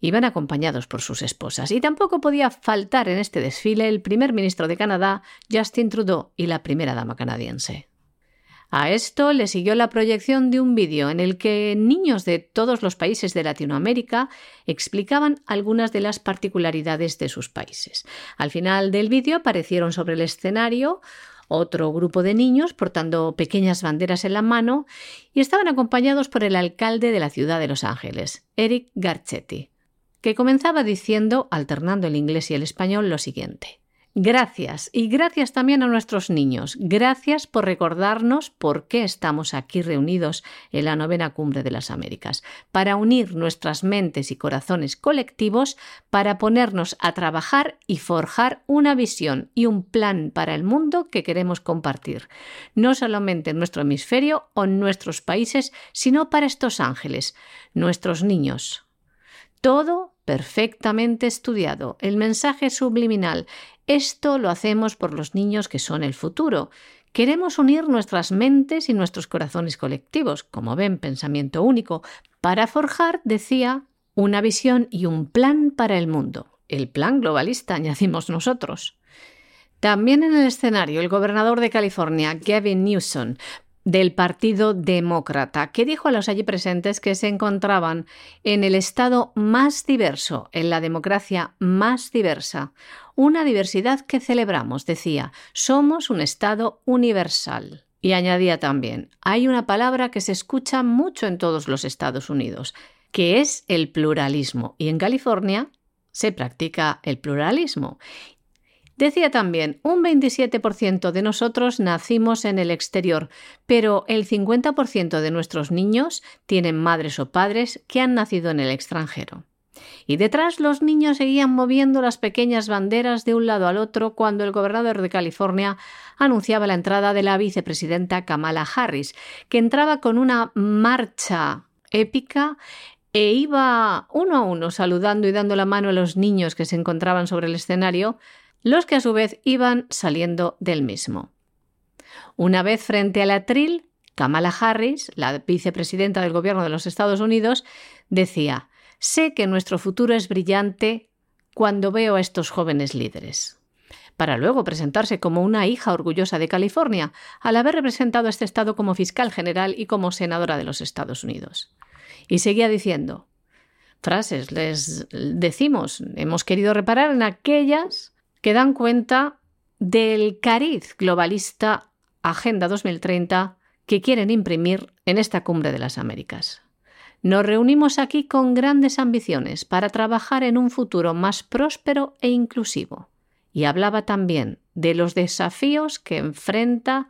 Iban acompañados por sus esposas y tampoco podía faltar en este desfile el primer ministro de Canadá, Justin Trudeau, y la primera dama canadiense. A esto le siguió la proyección de un vídeo en el que niños de todos los países de Latinoamérica explicaban algunas de las particularidades de sus países. Al final del vídeo aparecieron sobre el escenario otro grupo de niños portando pequeñas banderas en la mano y estaban acompañados por el alcalde de la ciudad de Los Ángeles, Eric Garcetti que comenzaba diciendo, alternando el inglés y el español, lo siguiente. Gracias y gracias también a nuestros niños. Gracias por recordarnos por qué estamos aquí reunidos en la novena cumbre de las Américas, para unir nuestras mentes y corazones colectivos, para ponernos a trabajar y forjar una visión y un plan para el mundo que queremos compartir, no solamente en nuestro hemisferio o en nuestros países, sino para estos ángeles, nuestros niños. Todo perfectamente estudiado, el mensaje subliminal. Esto lo hacemos por los niños que son el futuro. Queremos unir nuestras mentes y nuestros corazones colectivos, como ven, pensamiento único, para forjar, decía, una visión y un plan para el mundo. El plan globalista, añadimos nosotros. También en el escenario, el gobernador de California, Gavin Newsom, del Partido Demócrata, que dijo a los allí presentes que se encontraban en el estado más diverso, en la democracia más diversa. Una diversidad que celebramos, decía, somos un estado universal. Y añadía también, hay una palabra que se escucha mucho en todos los Estados Unidos, que es el pluralismo. Y en California se practica el pluralismo. Decía también, un 27% de nosotros nacimos en el exterior, pero el 50% de nuestros niños tienen madres o padres que han nacido en el extranjero. Y detrás los niños seguían moviendo las pequeñas banderas de un lado al otro cuando el gobernador de California anunciaba la entrada de la vicepresidenta Kamala Harris, que entraba con una marcha épica e iba uno a uno saludando y dando la mano a los niños que se encontraban sobre el escenario, los que a su vez iban saliendo del mismo. Una vez frente al atril, Kamala Harris, la vicepresidenta del Gobierno de los Estados Unidos, decía Sé que nuestro futuro es brillante cuando veo a estos jóvenes líderes para luego presentarse como una hija orgullosa de California, al haber representado a este estado como fiscal general y como senadora de los Estados Unidos. Y seguía diciendo frases, les decimos, hemos querido reparar en aquellas que dan cuenta del cariz globalista Agenda 2030 que quieren imprimir en esta cumbre de las Américas. Nos reunimos aquí con grandes ambiciones para trabajar en un futuro más próspero e inclusivo. Y hablaba también de los desafíos que enfrenta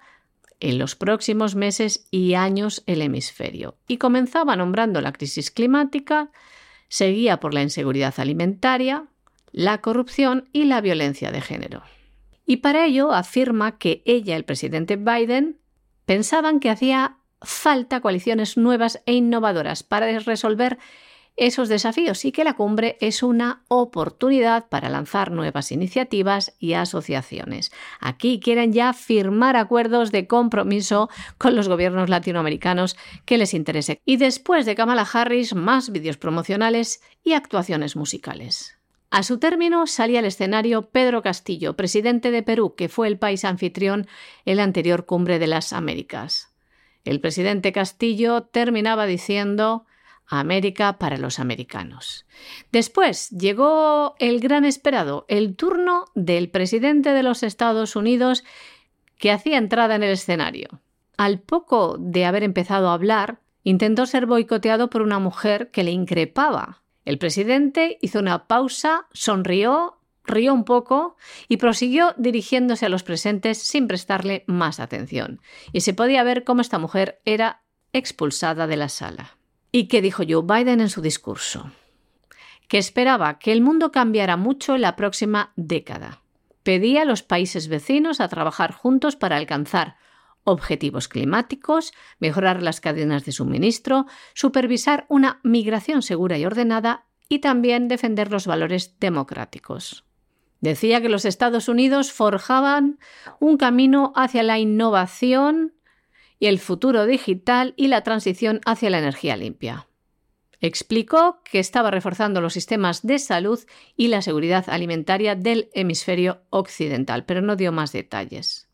en los próximos meses y años el hemisferio. Y comenzaba nombrando la crisis climática, seguía por la inseguridad alimentaria, la corrupción y la violencia de género. Y para ello afirma que ella y el presidente Biden pensaban que hacía falta coaliciones nuevas e innovadoras para resolver esos desafíos y que la cumbre es una oportunidad para lanzar nuevas iniciativas y asociaciones. Aquí quieren ya firmar acuerdos de compromiso con los gobiernos latinoamericanos que les interese. Y después de Kamala Harris, más vídeos promocionales y actuaciones musicales. A su término salía al escenario Pedro Castillo, presidente de Perú, que fue el país anfitrión en la anterior cumbre de las Américas. El presidente Castillo terminaba diciendo América para los americanos. Después llegó el gran esperado, el turno del presidente de los Estados Unidos que hacía entrada en el escenario. Al poco de haber empezado a hablar, intentó ser boicoteado por una mujer que le increpaba. El presidente hizo una pausa, sonrió rió un poco y prosiguió dirigiéndose a los presentes sin prestarle más atención. Y se podía ver cómo esta mujer era expulsada de la sala. ¿Y qué dijo Joe Biden en su discurso? Que esperaba que el mundo cambiara mucho en la próxima década. Pedía a los países vecinos a trabajar juntos para alcanzar objetivos climáticos, mejorar las cadenas de suministro, supervisar una migración segura y ordenada y también defender los valores democráticos. Decía que los Estados Unidos forjaban un camino hacia la innovación y el futuro digital y la transición hacia la energía limpia. Explicó que estaba reforzando los sistemas de salud y la seguridad alimentaria del hemisferio occidental, pero no dio más detalles.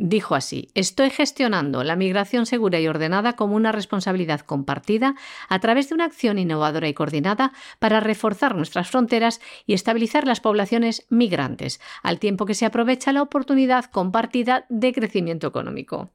Dijo así, estoy gestionando la migración segura y ordenada como una responsabilidad compartida a través de una acción innovadora y coordinada para reforzar nuestras fronteras y estabilizar las poblaciones migrantes, al tiempo que se aprovecha la oportunidad compartida de crecimiento económico.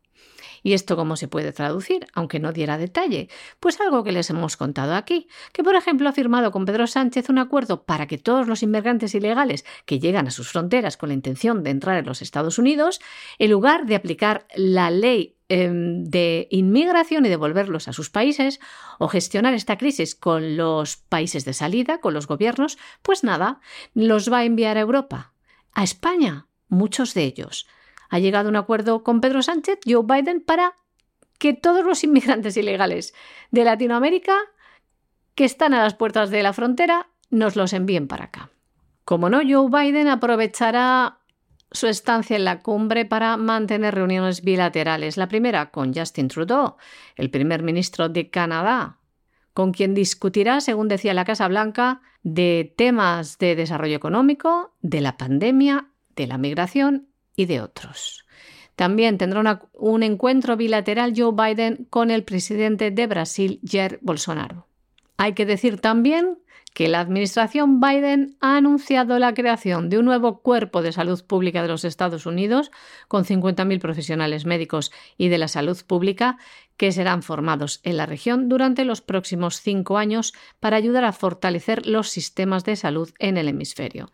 ¿Y esto cómo se puede traducir? Aunque no diera detalle. Pues algo que les hemos contado aquí, que por ejemplo ha firmado con Pedro Sánchez un acuerdo para que todos los inmigrantes ilegales que llegan a sus fronteras con la intención de entrar en los Estados Unidos, en lugar de aplicar la ley em, de inmigración y devolverlos a sus países o gestionar esta crisis con los países de salida, con los gobiernos, pues nada, los va a enviar a Europa, a España, muchos de ellos ha llegado a un acuerdo con Pedro Sánchez, Joe Biden, para que todos los inmigrantes ilegales de Latinoamérica que están a las puertas de la frontera nos los envíen para acá. Como no, Joe Biden aprovechará su estancia en la cumbre para mantener reuniones bilaterales. La primera con Justin Trudeau, el primer ministro de Canadá, con quien discutirá, según decía la Casa Blanca, de temas de desarrollo económico, de la pandemia, de la migración y de otros. También tendrá un encuentro bilateral Joe Biden con el presidente de Brasil, Jair Bolsonaro. Hay que decir también que la administración Biden ha anunciado la creación de un nuevo cuerpo de salud pública de los Estados Unidos con 50.000 profesionales médicos y de la salud pública que serán formados en la región durante los próximos cinco años para ayudar a fortalecer los sistemas de salud en el hemisferio.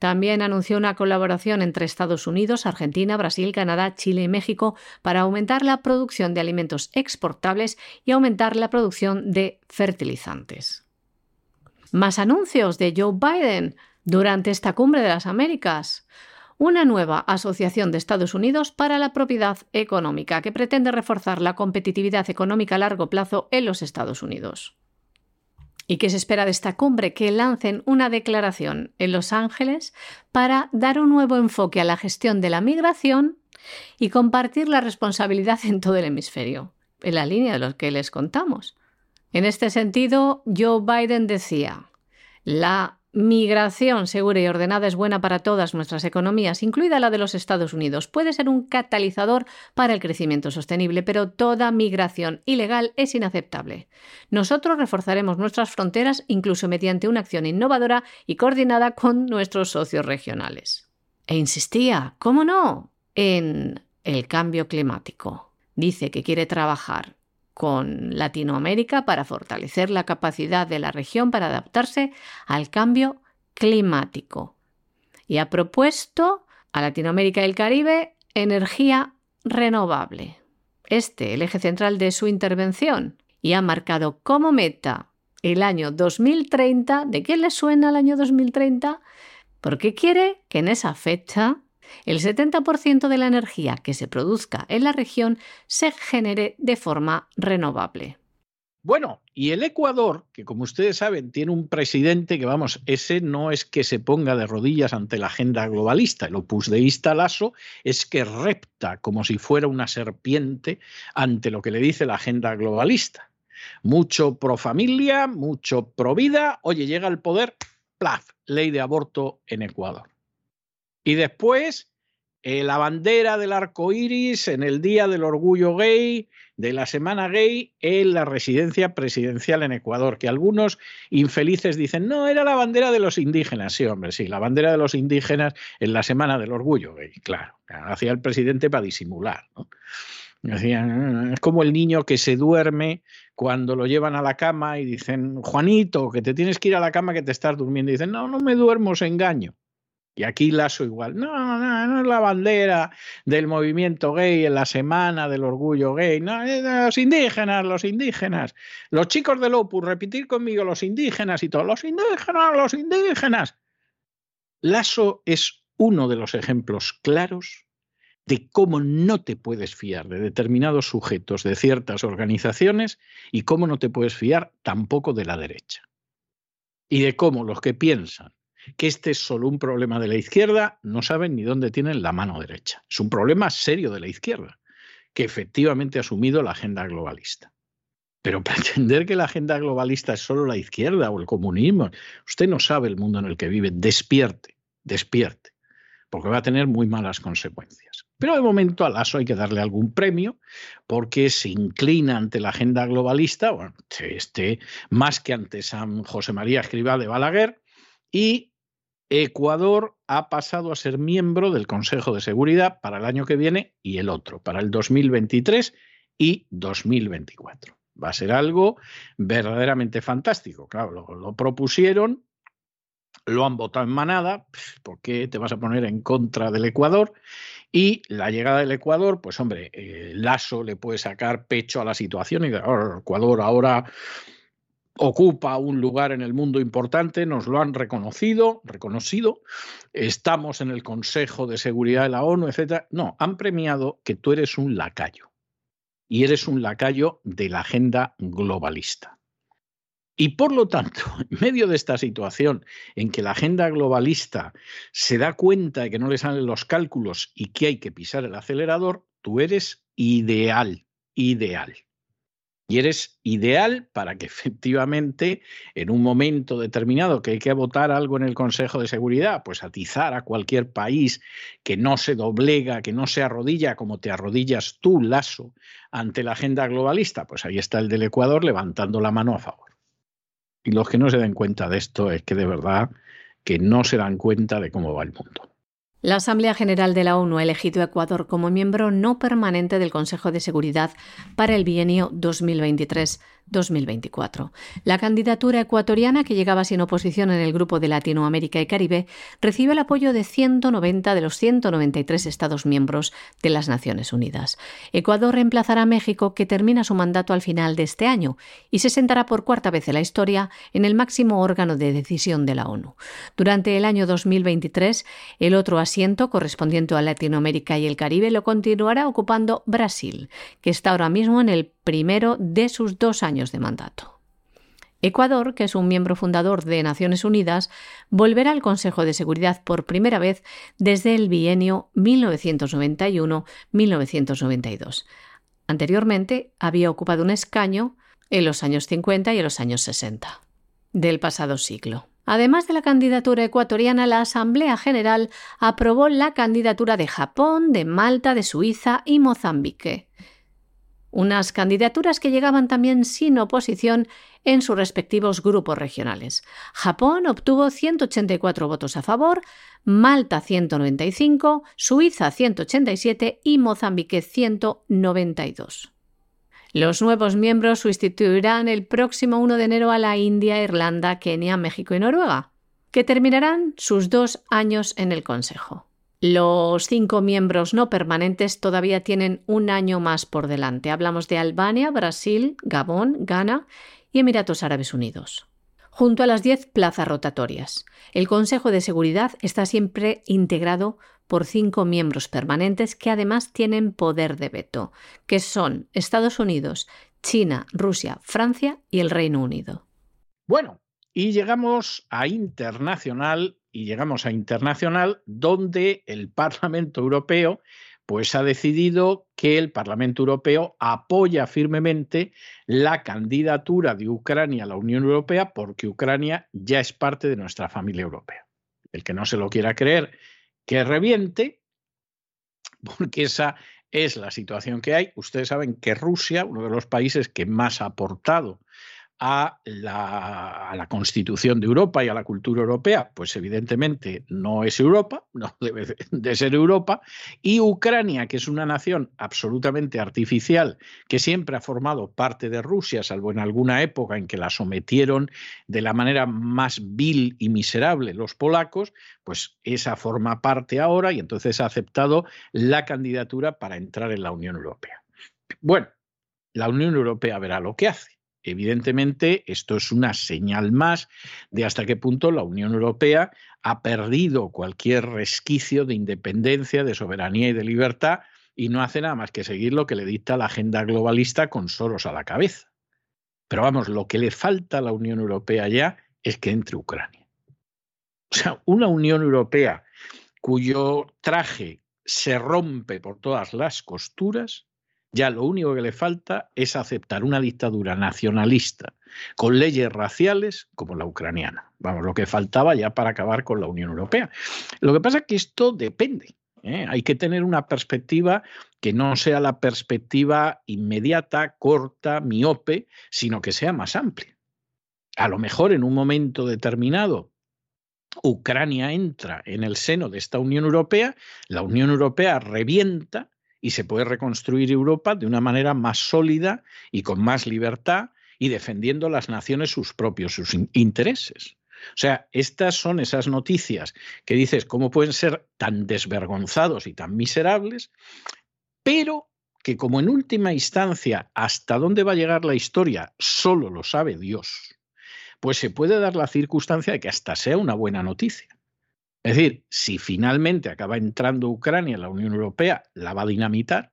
También anunció una colaboración entre Estados Unidos, Argentina, Brasil, Canadá, Chile y México para aumentar la producción de alimentos exportables y aumentar la producción de fertilizantes. Más anuncios de Joe Biden durante esta cumbre de las Américas. Una nueva Asociación de Estados Unidos para la Propiedad Económica que pretende reforzar la competitividad económica a largo plazo en los Estados Unidos. ¿Y qué se espera de esta cumbre? Que lancen una declaración en Los Ángeles para dar un nuevo enfoque a la gestión de la migración y compartir la responsabilidad en todo el hemisferio, en la línea de lo que les contamos. En este sentido, Joe Biden decía, la migración segura y ordenada es buena para todas nuestras economías, incluida la de los Estados Unidos. Puede ser un catalizador para el crecimiento sostenible, pero toda migración ilegal es inaceptable. Nosotros reforzaremos nuestras fronteras incluso mediante una acción innovadora y coordinada con nuestros socios regionales. E insistía, ¿cómo no?, en el cambio climático. Dice que quiere trabajar con Latinoamérica para fortalecer la capacidad de la región para adaptarse al cambio climático. Y ha propuesto a Latinoamérica y el Caribe energía renovable. Este, el eje central de su intervención, y ha marcado como meta el año 2030. ¿De qué le suena el año 2030? Porque quiere que en esa fecha el 70% de la energía que se produzca en la región se genere de forma renovable. Bueno, y el Ecuador, que como ustedes saben tiene un presidente que, vamos, ese no es que se ponga de rodillas ante la agenda globalista, el opus deísta Lasso es que repta como si fuera una serpiente ante lo que le dice la agenda globalista. Mucho pro familia, mucho pro vida, oye, llega al poder, plaf, ley de aborto en Ecuador. Y después, eh, la bandera del arco iris en el Día del Orgullo Gay, de la Semana Gay, en la residencia presidencial en Ecuador, que algunos infelices dicen, no, era la bandera de los indígenas. Sí, hombre, sí, la bandera de los indígenas en la Semana del Orgullo Gay, claro. Hacía el presidente para disimular. es como el niño que se duerme cuando lo llevan a la cama y dicen, Juanito, que te tienes que ir a la cama que te estás durmiendo. Y dicen, no, no me duermo, os engaño. Y aquí Lazo igual. No, no, no es la bandera del movimiento gay en la semana del orgullo gay. No, los indígenas, los indígenas. Los chicos del Opus, repetir conmigo, los indígenas y todos. Los indígenas, los indígenas. Lazo es uno de los ejemplos claros de cómo no te puedes fiar de determinados sujetos de ciertas organizaciones y cómo no te puedes fiar tampoco de la derecha. Y de cómo los que piensan que este es solo un problema de la izquierda, no saben ni dónde tienen la mano derecha. Es un problema serio de la izquierda, que efectivamente ha asumido la agenda globalista. Pero pretender que la agenda globalista es solo la izquierda o el comunismo, usted no sabe el mundo en el que vive, despierte, despierte, porque va a tener muy malas consecuencias. Pero de momento a Lasso hay que darle algún premio porque se inclina ante la agenda globalista, bueno, este, más que ante San José María Escribá de Balaguer, y Ecuador ha pasado a ser miembro del Consejo de Seguridad para el año que viene y el otro, para el 2023 y 2024. Va a ser algo verdaderamente fantástico. Claro, lo, propusieron, lo han votado en manada, ¿por qué te vas a poner en contra del Ecuador? Y la llegada del Ecuador, pues hombre, eh, Lasso le puede sacar pecho a la situación y oh, Ecuador ahora ocupa un lugar en el mundo importante, nos lo han reconocido, reconocido, estamos en el Consejo de Seguridad de la ONU, etc. No, han premiado que tú eres un lacayo y eres un lacayo de la agenda globalista. Y por lo tanto, en medio de esta situación en que la agenda globalista se da cuenta de que no le salen los cálculos y que hay que pisar el acelerador, tú eres ideal, ideal. Y eres ideal para que efectivamente en un momento determinado que hay que votar algo en el Consejo de Seguridad, pues atizar a cualquier país que no se doblega, que no se arrodilla como te arrodillas tú, Lasso, ante la agenda globalista, pues ahí está el del Ecuador levantando la mano a favor. Y los que no se den cuenta de esto es que de verdad que no se dan cuenta de cómo va el mundo. La Asamblea General de la ONU ha elegido a Ecuador como miembro no permanente del Consejo de Seguridad para el bienio 2023-2024. La candidatura ecuatoriana, que llegaba sin oposición en el grupo de Latinoamérica y Caribe, recibe el apoyo de 190 de los 193 Estados miembros de las Naciones Unidas. Ecuador reemplazará a México, que termina su mandato al final de este año, y se sentará por cuarta vez en la historia en el máximo órgano de decisión de la ONU. Durante el año 2023, el otro asiento correspondiente a Latinoamérica y el Caribe lo continuará ocupando Brasil, que está ahora mismo en el primero de sus dos años de mandato. Ecuador, que es un miembro fundador de Naciones Unidas, volverá al Consejo de Seguridad por primera vez desde el bienio 1991-1992. Anteriormente había ocupado un escaño en los años 50 y en los años 60 del pasado siglo. Además de la candidatura ecuatoriana, la Asamblea General aprobó la candidatura de Japón, de Malta, de Suiza y Mozambique. Unas candidaturas que llegaban también sin oposición en sus respectivos grupos regionales. Japón obtuvo 184 votos a favor, Malta 195, Suiza 187 y Mozambique 192. Los nuevos miembros sustituirán el próximo 1 de enero a la India, Irlanda, Kenia, México y Noruega, que terminarán sus dos años en el Consejo. Los cinco miembros no permanentes todavía tienen un año más por delante. Hablamos de Albania, Brasil, Gabón, Ghana y Emiratos Árabes Unidos. Junto a las diez plazas rotatorias, el Consejo de Seguridad está siempre integrado por cinco miembros permanentes que además tienen poder de veto, que son Estados Unidos, China, Rusia, Francia y el Reino Unido. Bueno, y llegamos a internacional y llegamos a internacional donde el Parlamento Europeo pues ha decidido que el Parlamento Europeo apoya firmemente la candidatura de Ucrania a la Unión Europea porque Ucrania ya es parte de nuestra familia europea. El que no se lo quiera creer que reviente, porque esa es la situación que hay. Ustedes saben que Rusia, uno de los países que más ha aportado a la, constitución de Europa y a la cultura europea, pues evidentemente no es Europa, no debe de ser Europa, y Ucrania, que es una nación absolutamente artificial, que siempre ha formado parte de Rusia, salvo en alguna época en que la sometieron de la manera más vil y miserable los polacos, pues esa forma parte ahora y entonces ha aceptado la candidatura para entrar en la Unión Europea. Bueno, la Unión Europea verá lo que hace Evidentemente, esto es una señal más de hasta qué punto la Unión Europea ha perdido cualquier resquicio de independencia, de soberanía y de libertad y no hace nada más que seguir lo que le dicta la agenda globalista con Soros a la cabeza. Pero vamos, lo que le falta a la Unión Europea ya es que entre Ucrania. O sea, una Unión Europea cuyo traje se rompe por todas las costuras, ya lo único que le falta es aceptar una dictadura nacionalista con leyes raciales como la ucraniana. Vamos, lo que faltaba ya para acabar con la Unión Europea. Lo que pasa es que esto depende. ¿eh? Hay que tener una perspectiva que no sea la perspectiva inmediata, corta, miope, sino que sea más amplia. A lo mejor en un momento determinado Ucrania entra en el seno de esta Unión Europea, la Unión Europea revienta y se puede reconstruir Europa de una manera más sólida y con más libertad y defendiendo las naciones sus propios sus intereses. O sea, estas son esas noticias que dices cómo pueden ser tan desvergonzados y tan miserables, pero que como en última instancia hasta dónde va a llegar la historia solo lo sabe Dios, pues se puede dar la circunstancia de que hasta sea una buena noticia. Es decir, si finalmente acaba entrando Ucrania en la Unión Europea, la va a dinamitar,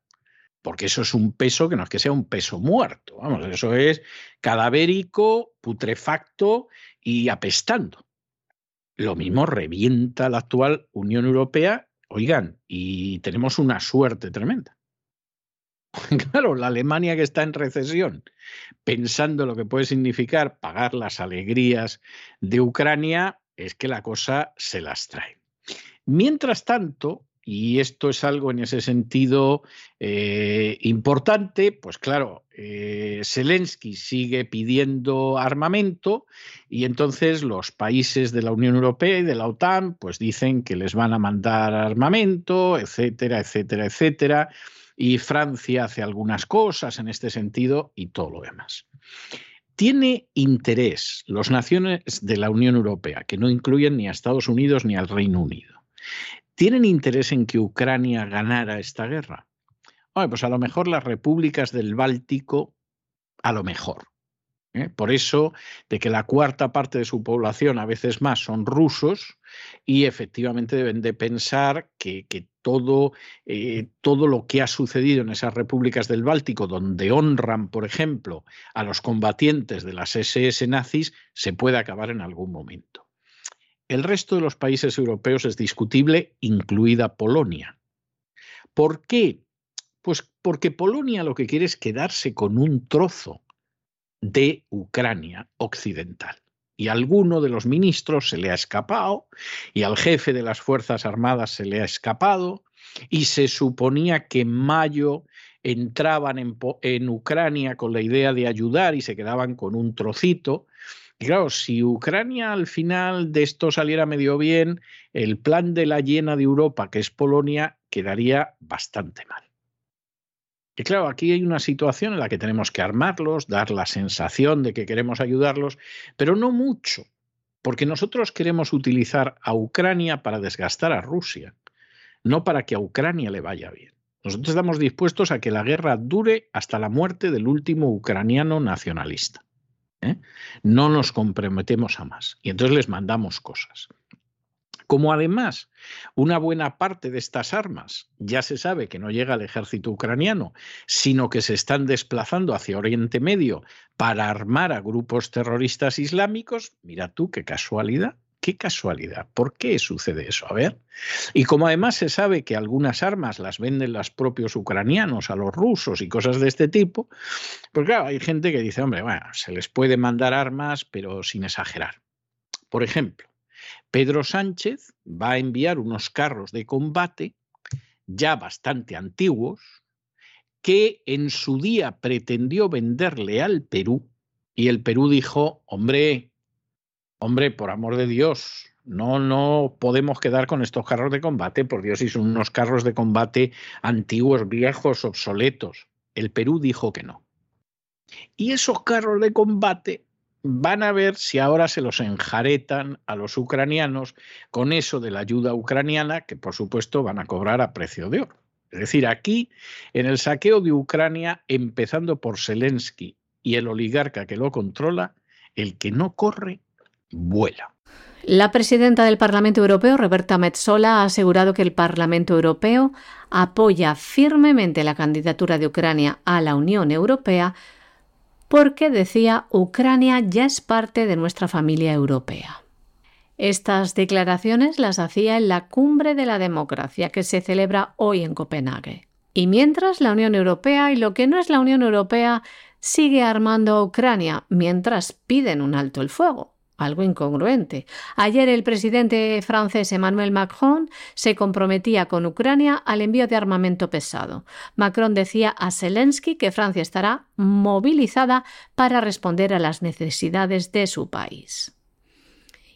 porque eso es un peso que no es que sea un peso muerto, vamos, eso es cadavérico, putrefacto y apestando. Lo mismo revienta la actual Unión Europea, oigan, y tenemos una suerte tremenda. Claro, la Alemania que está en recesión, pensando lo que puede significar pagar las alegrías de Ucrania, es que la cosa se las trae. Mientras tanto, y esto es algo en ese sentido eh, importante, pues claro, eh, Zelensky sigue pidiendo armamento y entonces los países de la Unión Europea y de la OTAN pues dicen que les van a mandar armamento, etcétera, etcétera, etcétera. Y Francia hace algunas cosas en este sentido y todo lo demás. Tiene interés las naciones de la Unión Europea, que no incluyen ni a Estados Unidos ni al Reino Unido ¿Tienen interés en que Ucrania ganara esta guerra? Bueno, pues a lo mejor las repúblicas del Báltico, a lo mejor. ¿Eh? Por eso, de que la cuarta parte de su población, a veces más, son rusos y efectivamente deben de pensar que, todo, eh, todo lo que ha sucedido en esas repúblicas del Báltico, donde honran, por ejemplo, a los combatientes de las SS nazis, se puede acabar en algún momento. El resto de los países europeos es discutible, incluida Polonia. ¿Por qué? Pues porque Polonia lo que quiere es quedarse con un trozo de Ucrania occidental. Y a alguno de los ministros se le ha escapado, y al jefe de las Fuerzas Armadas se le ha escapado, y se suponía que en mayo entraban en, en Ucrania con la idea de ayudar y se quedaban con un trocito, y claro, si Ucrania al final de esto saliera medio bien, el plan de la llena de Europa, que es Polonia, quedaría bastante mal. Y claro, aquí hay una situación en la que tenemos que armarlos, dar la sensación de que queremos ayudarlos, pero no mucho, porque nosotros queremos utilizar a Ucrania para desgastar a Rusia, no para que a Ucrania le vaya bien. Nosotros estamos dispuestos a que la guerra dure hasta la muerte del último ucraniano nacionalista. ¿eh? No nos comprometemos a más. Y entonces les mandamos cosas. Como además una buena parte de estas armas ya se sabe que no llega al ejército ucraniano, sino que se están desplazando hacia Oriente Medio para armar a grupos terroristas islámicos, mira tú qué casualidad, Qué casualidad. ¿Por qué sucede eso? A ver. Y como además se sabe que algunas armas las venden los propios ucranianos a los rusos y cosas de este tipo, pues claro, hay gente que dice, hombre, bueno, se les puede mandar armas, pero sin exagerar. Por ejemplo, Pedro Sánchez va a enviar unos carros de combate ya bastante antiguos que en su día pretendió venderle al Perú y el Perú dijo, hombre, Hombre, por amor de Dios, no, no podemos quedar con estos carros de combate, por Dios, si son unos carros de combate antiguos, viejos, obsoletos. El Perú dijo que no. Y esos carros de combate van a ver si ahora se los enjaretan a los ucranianos con eso de la ayuda ucraniana, que por supuesto van a cobrar a precio de oro. Es decir, aquí, en el saqueo de Ucrania, empezando por Zelensky y el oligarca que lo controla, el que no corre vuela. La presidenta del Parlamento Europeo, Roberta Metsola, ha asegurado que el Parlamento Europeo apoya firmemente la candidatura de Ucrania a la Unión Europea porque, decía, Ucrania ya es parte de nuestra familia europea. Estas declaraciones las hacía en la Cumbre de la Democracia que se celebra hoy en Copenhague. Y mientras la Unión Europea y lo que no es la Unión Europea sigue armando a Ucrania mientras piden un alto el fuego algo incongruente. Ayer el presidente francés Emmanuel Macron se comprometía con Ucrania al envío de armamento pesado. Macron decía a Zelensky que Francia estará movilizada para responder a las necesidades de su país.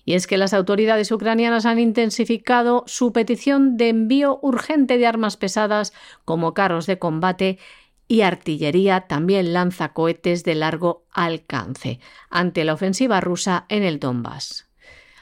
Y es que las autoridades ucranianas han intensificado su petición de envío urgente de armas pesadas como carros de combate y artillería también lanza cohetes de largo alcance ante la ofensiva rusa en el Donbass.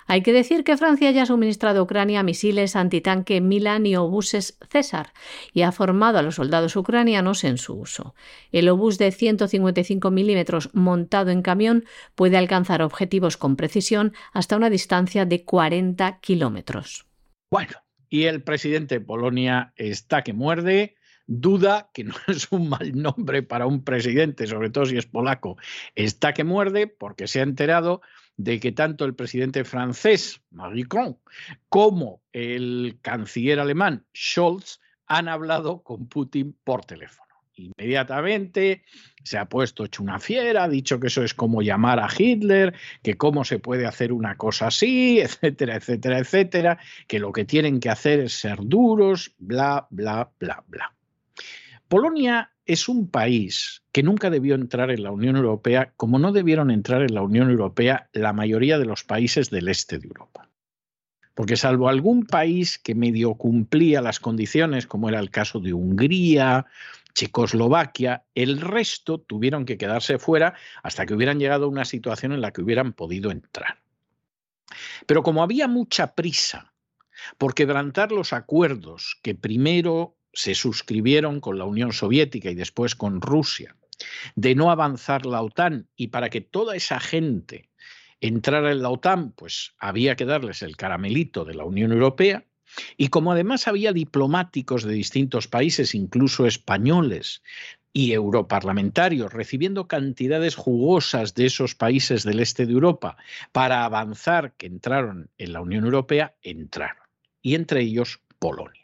Hay que decir que Francia ya ha suministrado a Ucrania misiles antitanque Milan y obuses César y ha formado a los soldados ucranianos en su uso. El obús de 155 milímetros montado en camión puede alcanzar objetivos con precisión hasta una distancia de 40 kilómetros. Bueno, y el presidente de Polonia está que muerde Duda, que no es un mal nombre para un presidente, sobre todo si es polaco, está que muerde porque se ha enterado de que tanto el presidente francés, Macron, como el canciller alemán, Scholz, han hablado con Putin por teléfono. inmediatamente se ha puesto hecho una fiera, ha dicho que eso es como llamar a Hitler, que cómo se puede hacer una cosa así, etcétera, etcétera, etcétera, que lo que tienen que hacer es ser duros, bla, bla, bla, bla. Polonia es un país que nunca debió entrar en la Unión Europea, como no debieron entrar en la Unión Europea la mayoría de los países del este de Europa. Porque salvo algún país que medio cumplía las condiciones, como era el caso de Hungría, Checoslovaquia, el resto tuvieron que quedarse fuera hasta que hubieran llegado a una situación en la que hubieran podido entrar. Pero como había mucha prisa por quebrantar los acuerdos que primero se suscribieron con la Unión Soviética y después con Rusia, de no avanzar la OTAN y para que toda esa gente entrara en la OTAN, pues había que darles el caramelito de la Unión Europea. Y como además había diplomáticos de distintos países, incluso españoles y europarlamentarios, recibiendo cantidades jugosas de esos países del este de Europa para avanzar que entraron en la Unión Europea, entraron. Y entre ellos Polonia.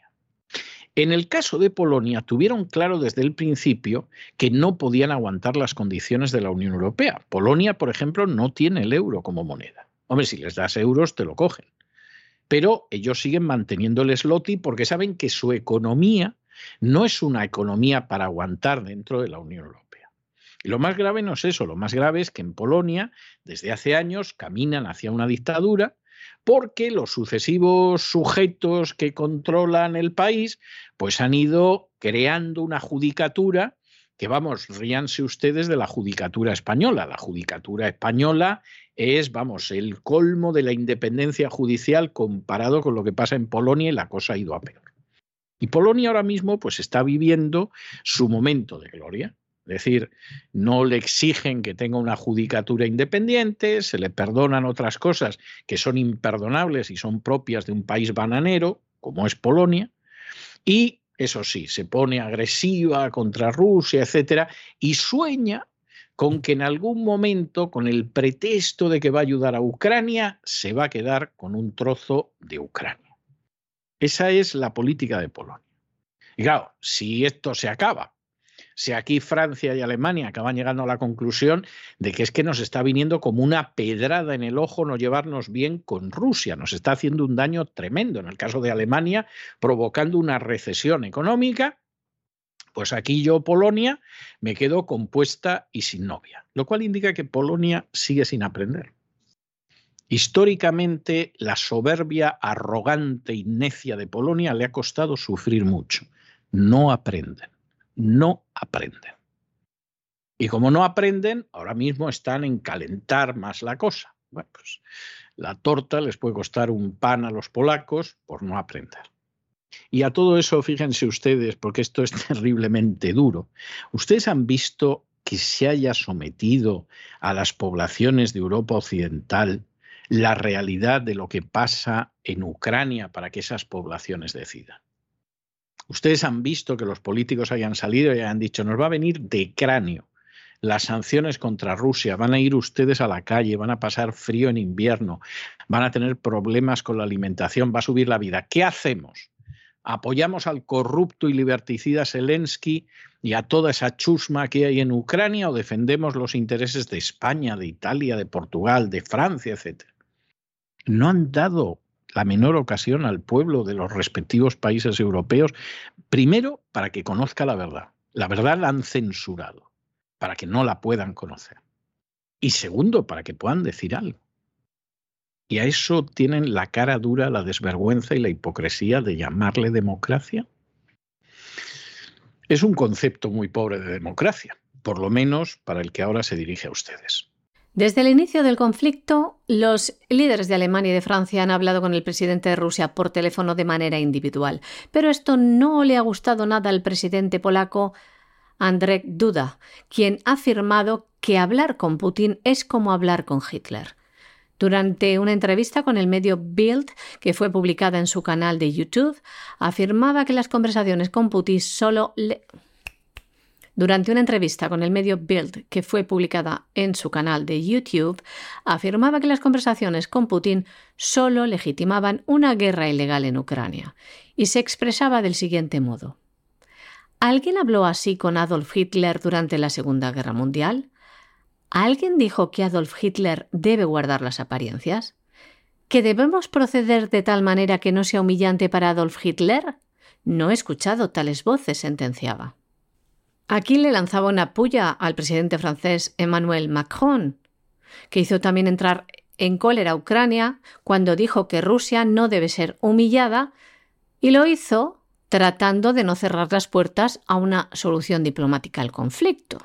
En el caso de Polonia, tuvieron claro desde el principio que no podían aguantar las condiciones de la Unión Europea. Polonia, por ejemplo, no tiene el euro como moneda. Hombre, si les das euros, te lo cogen. Pero ellos siguen manteniendo el porque saben que su economía no es una economía para aguantar dentro de la Unión Europea. Y lo más grave no es eso, lo más grave es que en Polonia, desde hace años, caminan hacia una dictadura porque los sucesivos sujetos que controlan el país pues han ido creando una judicatura que vamos, ríanse ustedes de la judicatura española. La judicatura española es, vamos, el colmo de la independencia judicial comparado con lo que pasa en Polonia y la cosa ha ido a peor. Y Polonia ahora mismo pues está viviendo su momento de gloria. Es decir, no le exigen que tenga una judicatura independiente, se le perdonan otras cosas que son imperdonables y son propias de un país bananero, como es Polonia, y eso sí, se pone agresiva contra Rusia, etcétera, y sueña con que en algún momento, con el pretexto de que va a ayudar a Ucrania, se va a quedar con un trozo de Ucrania. Esa es la política de Polonia. Y claro, si esto se acaba si aquí Francia y Alemania acaban llegando a la conclusión de que es que nos está viniendo como una pedrada en el ojo no llevarnos bien con Rusia, nos está haciendo un daño tremendo, en el caso de Alemania, provocando una recesión económica, pues aquí yo, Polonia, me quedo compuesta y sin novia, lo cual indica que Polonia sigue sin aprender. Históricamente, la soberbia arrogante y necia de Polonia le ha costado sufrir mucho. No aprenden no aprenden. Y como no aprenden, ahora mismo están en calentar más la cosa. Bueno, pues la torta les puede costar un pan a los polacos por no aprender. Y a todo eso, fíjense ustedes, porque esto es terriblemente duro. Ustedes han visto que se haya sometido a las poblaciones de Europa Occidental la realidad de lo que pasa en Ucrania para que esas poblaciones decidan. Ustedes han visto que los políticos hayan salido y hayan dicho, nos va a venir de cráneo las sanciones contra Rusia, van a ir ustedes a la calle, van a pasar frío en invierno, van a tener problemas con la alimentación, va a subir la vida. ¿Qué hacemos? ¿Apoyamos al corrupto y liberticida Zelensky y a toda esa chusma que hay en Ucrania o defendemos los intereses de España, de Italia, de Portugal, de Francia, etcétera? No han dado la menor ocasión al pueblo de los respectivos países europeos, primero para que conozca la verdad. La verdad la han censurado, para que no la puedan conocer. Y segundo, para que puedan decir algo. Y a eso tienen la cara dura, la desvergüenza y la hipocresía de llamarle democracia. Es un concepto muy pobre de democracia, por lo menos para el que ahora se dirige a ustedes. Desde el inicio del conflicto, los líderes de Alemania y de Francia han hablado con el presidente de Rusia por teléfono de manera individual, pero esto no le ha gustado nada al presidente polaco Andrzej Duda, quien ha afirmado que hablar con Putin es como hablar con Hitler. Durante una entrevista con el medio Bild, que fue publicada en su canal de YouTube, afirmaba que las conversaciones con Putin solo le durante una entrevista con el medio Bild, que fue publicada en su canal de YouTube, afirmaba que las conversaciones con Putin solo legitimaban una guerra ilegal en Ucrania y se expresaba del siguiente modo. ¿Alguien habló así con Adolf Hitler durante la Segunda Guerra Mundial? ¿Alguien dijo que Adolf Hitler debe guardar las apariencias? ¿Que debemos proceder de tal manera que no sea humillante para Adolf Hitler? No he escuchado tales voces, sentenciaba. Aquí le lanzaba una puya al presidente francés Emmanuel Macron, que hizo también entrar en cólera a Ucrania cuando dijo que Rusia no debe ser humillada y lo hizo tratando de no cerrar las puertas a una solución diplomática al conflicto.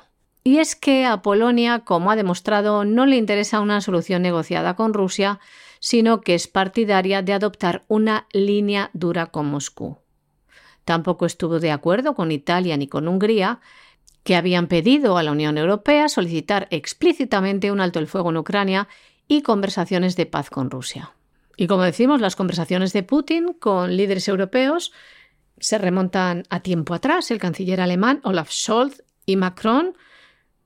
Y es que a Polonia, como ha demostrado, no le interesa una solución negociada con Rusia, sino que es partidaria de adoptar una línea dura con Moscú. Tampoco estuvo de acuerdo con Italia ni con Hungría, que habían pedido a la Unión Europea solicitar explícitamente un alto el fuego en Ucrania y conversaciones de paz con Rusia. Y como decimos, las conversaciones de Putin con líderes europeos se remontan a tiempo atrás. El canciller alemán Olaf Scholz y Macron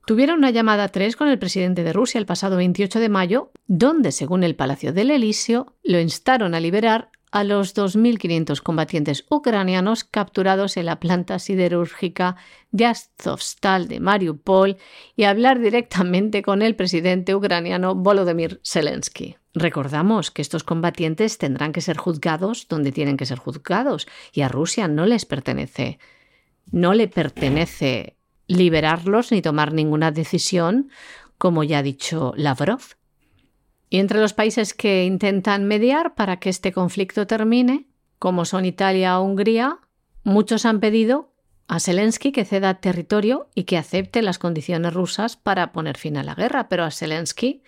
tuvieron una llamada tres con el presidente de Rusia el pasado 28 de mayo, donde, según el Palacio del Elíseo, lo instaron a liberar a los 2.500 combatientes ucranianos capturados en la planta siderúrgica de de Mariupol y hablar directamente con el presidente ucraniano Volodymyr Zelensky. Recordamos que estos combatientes tendrán que ser juzgados donde tienen que ser juzgados y a Rusia no les pertenece. No le pertenece liberarlos ni tomar ninguna decisión, como ya ha dicho Lavrov. Y entre los países que intentan mediar para que este conflicto termine, como son Italia o Hungría, muchos han pedido a Zelensky que ceda territorio y que acepte las condiciones rusas para poner fin a la guerra, pero a Zelensky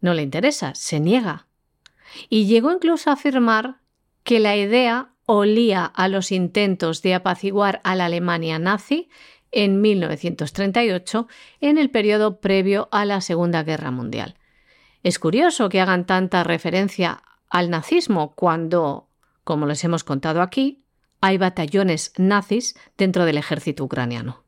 no le interesa, se niega. Y llegó incluso a afirmar que la idea olía a los intentos de apaciguar a la Alemania nazi en 1938, en el periodo previo a la Segunda Guerra Mundial. Es curioso que hagan tanta referencia al nazismo cuando, como les hemos contado aquí, hay batallones nazis dentro del ejército ucraniano.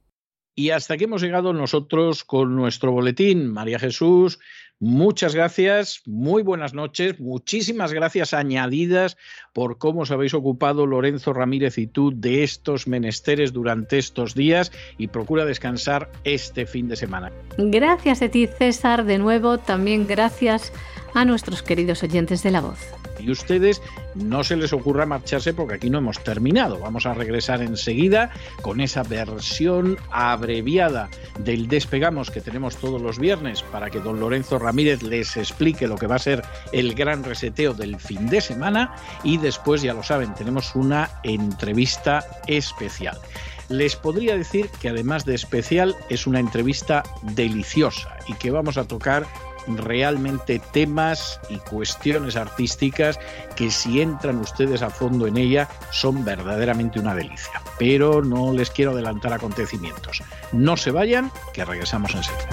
Y hasta aquí hemos llegado nosotros con nuestro boletín. María Jesús, muchas gracias, muy buenas noches, muchísimas gracias añadidas por cómo os habéis ocupado Lorenzo Ramírez y tú de estos menesteres durante estos días y procura descansar este fin de semana. Gracias a ti, César, de nuevo, también gracias a nuestros queridos oyentes de la voz. Y ustedes no se les ocurra marcharse porque aquí no hemos terminado. Vamos a regresar enseguida con esa versión abreviada del Despegamos que tenemos todos los viernes para que don Lorenzo Ramírez les explique lo que va a ser el gran reseteo del fin de semana y después, ya lo saben, tenemos una entrevista especial. Les podría decir que además de especial es una entrevista deliciosa y que vamos a tocar realmente temas y cuestiones artísticas que si entran ustedes a fondo en ella son verdaderamente una delicia. Pero no les quiero adelantar acontecimientos. No se vayan, que regresamos enseguida.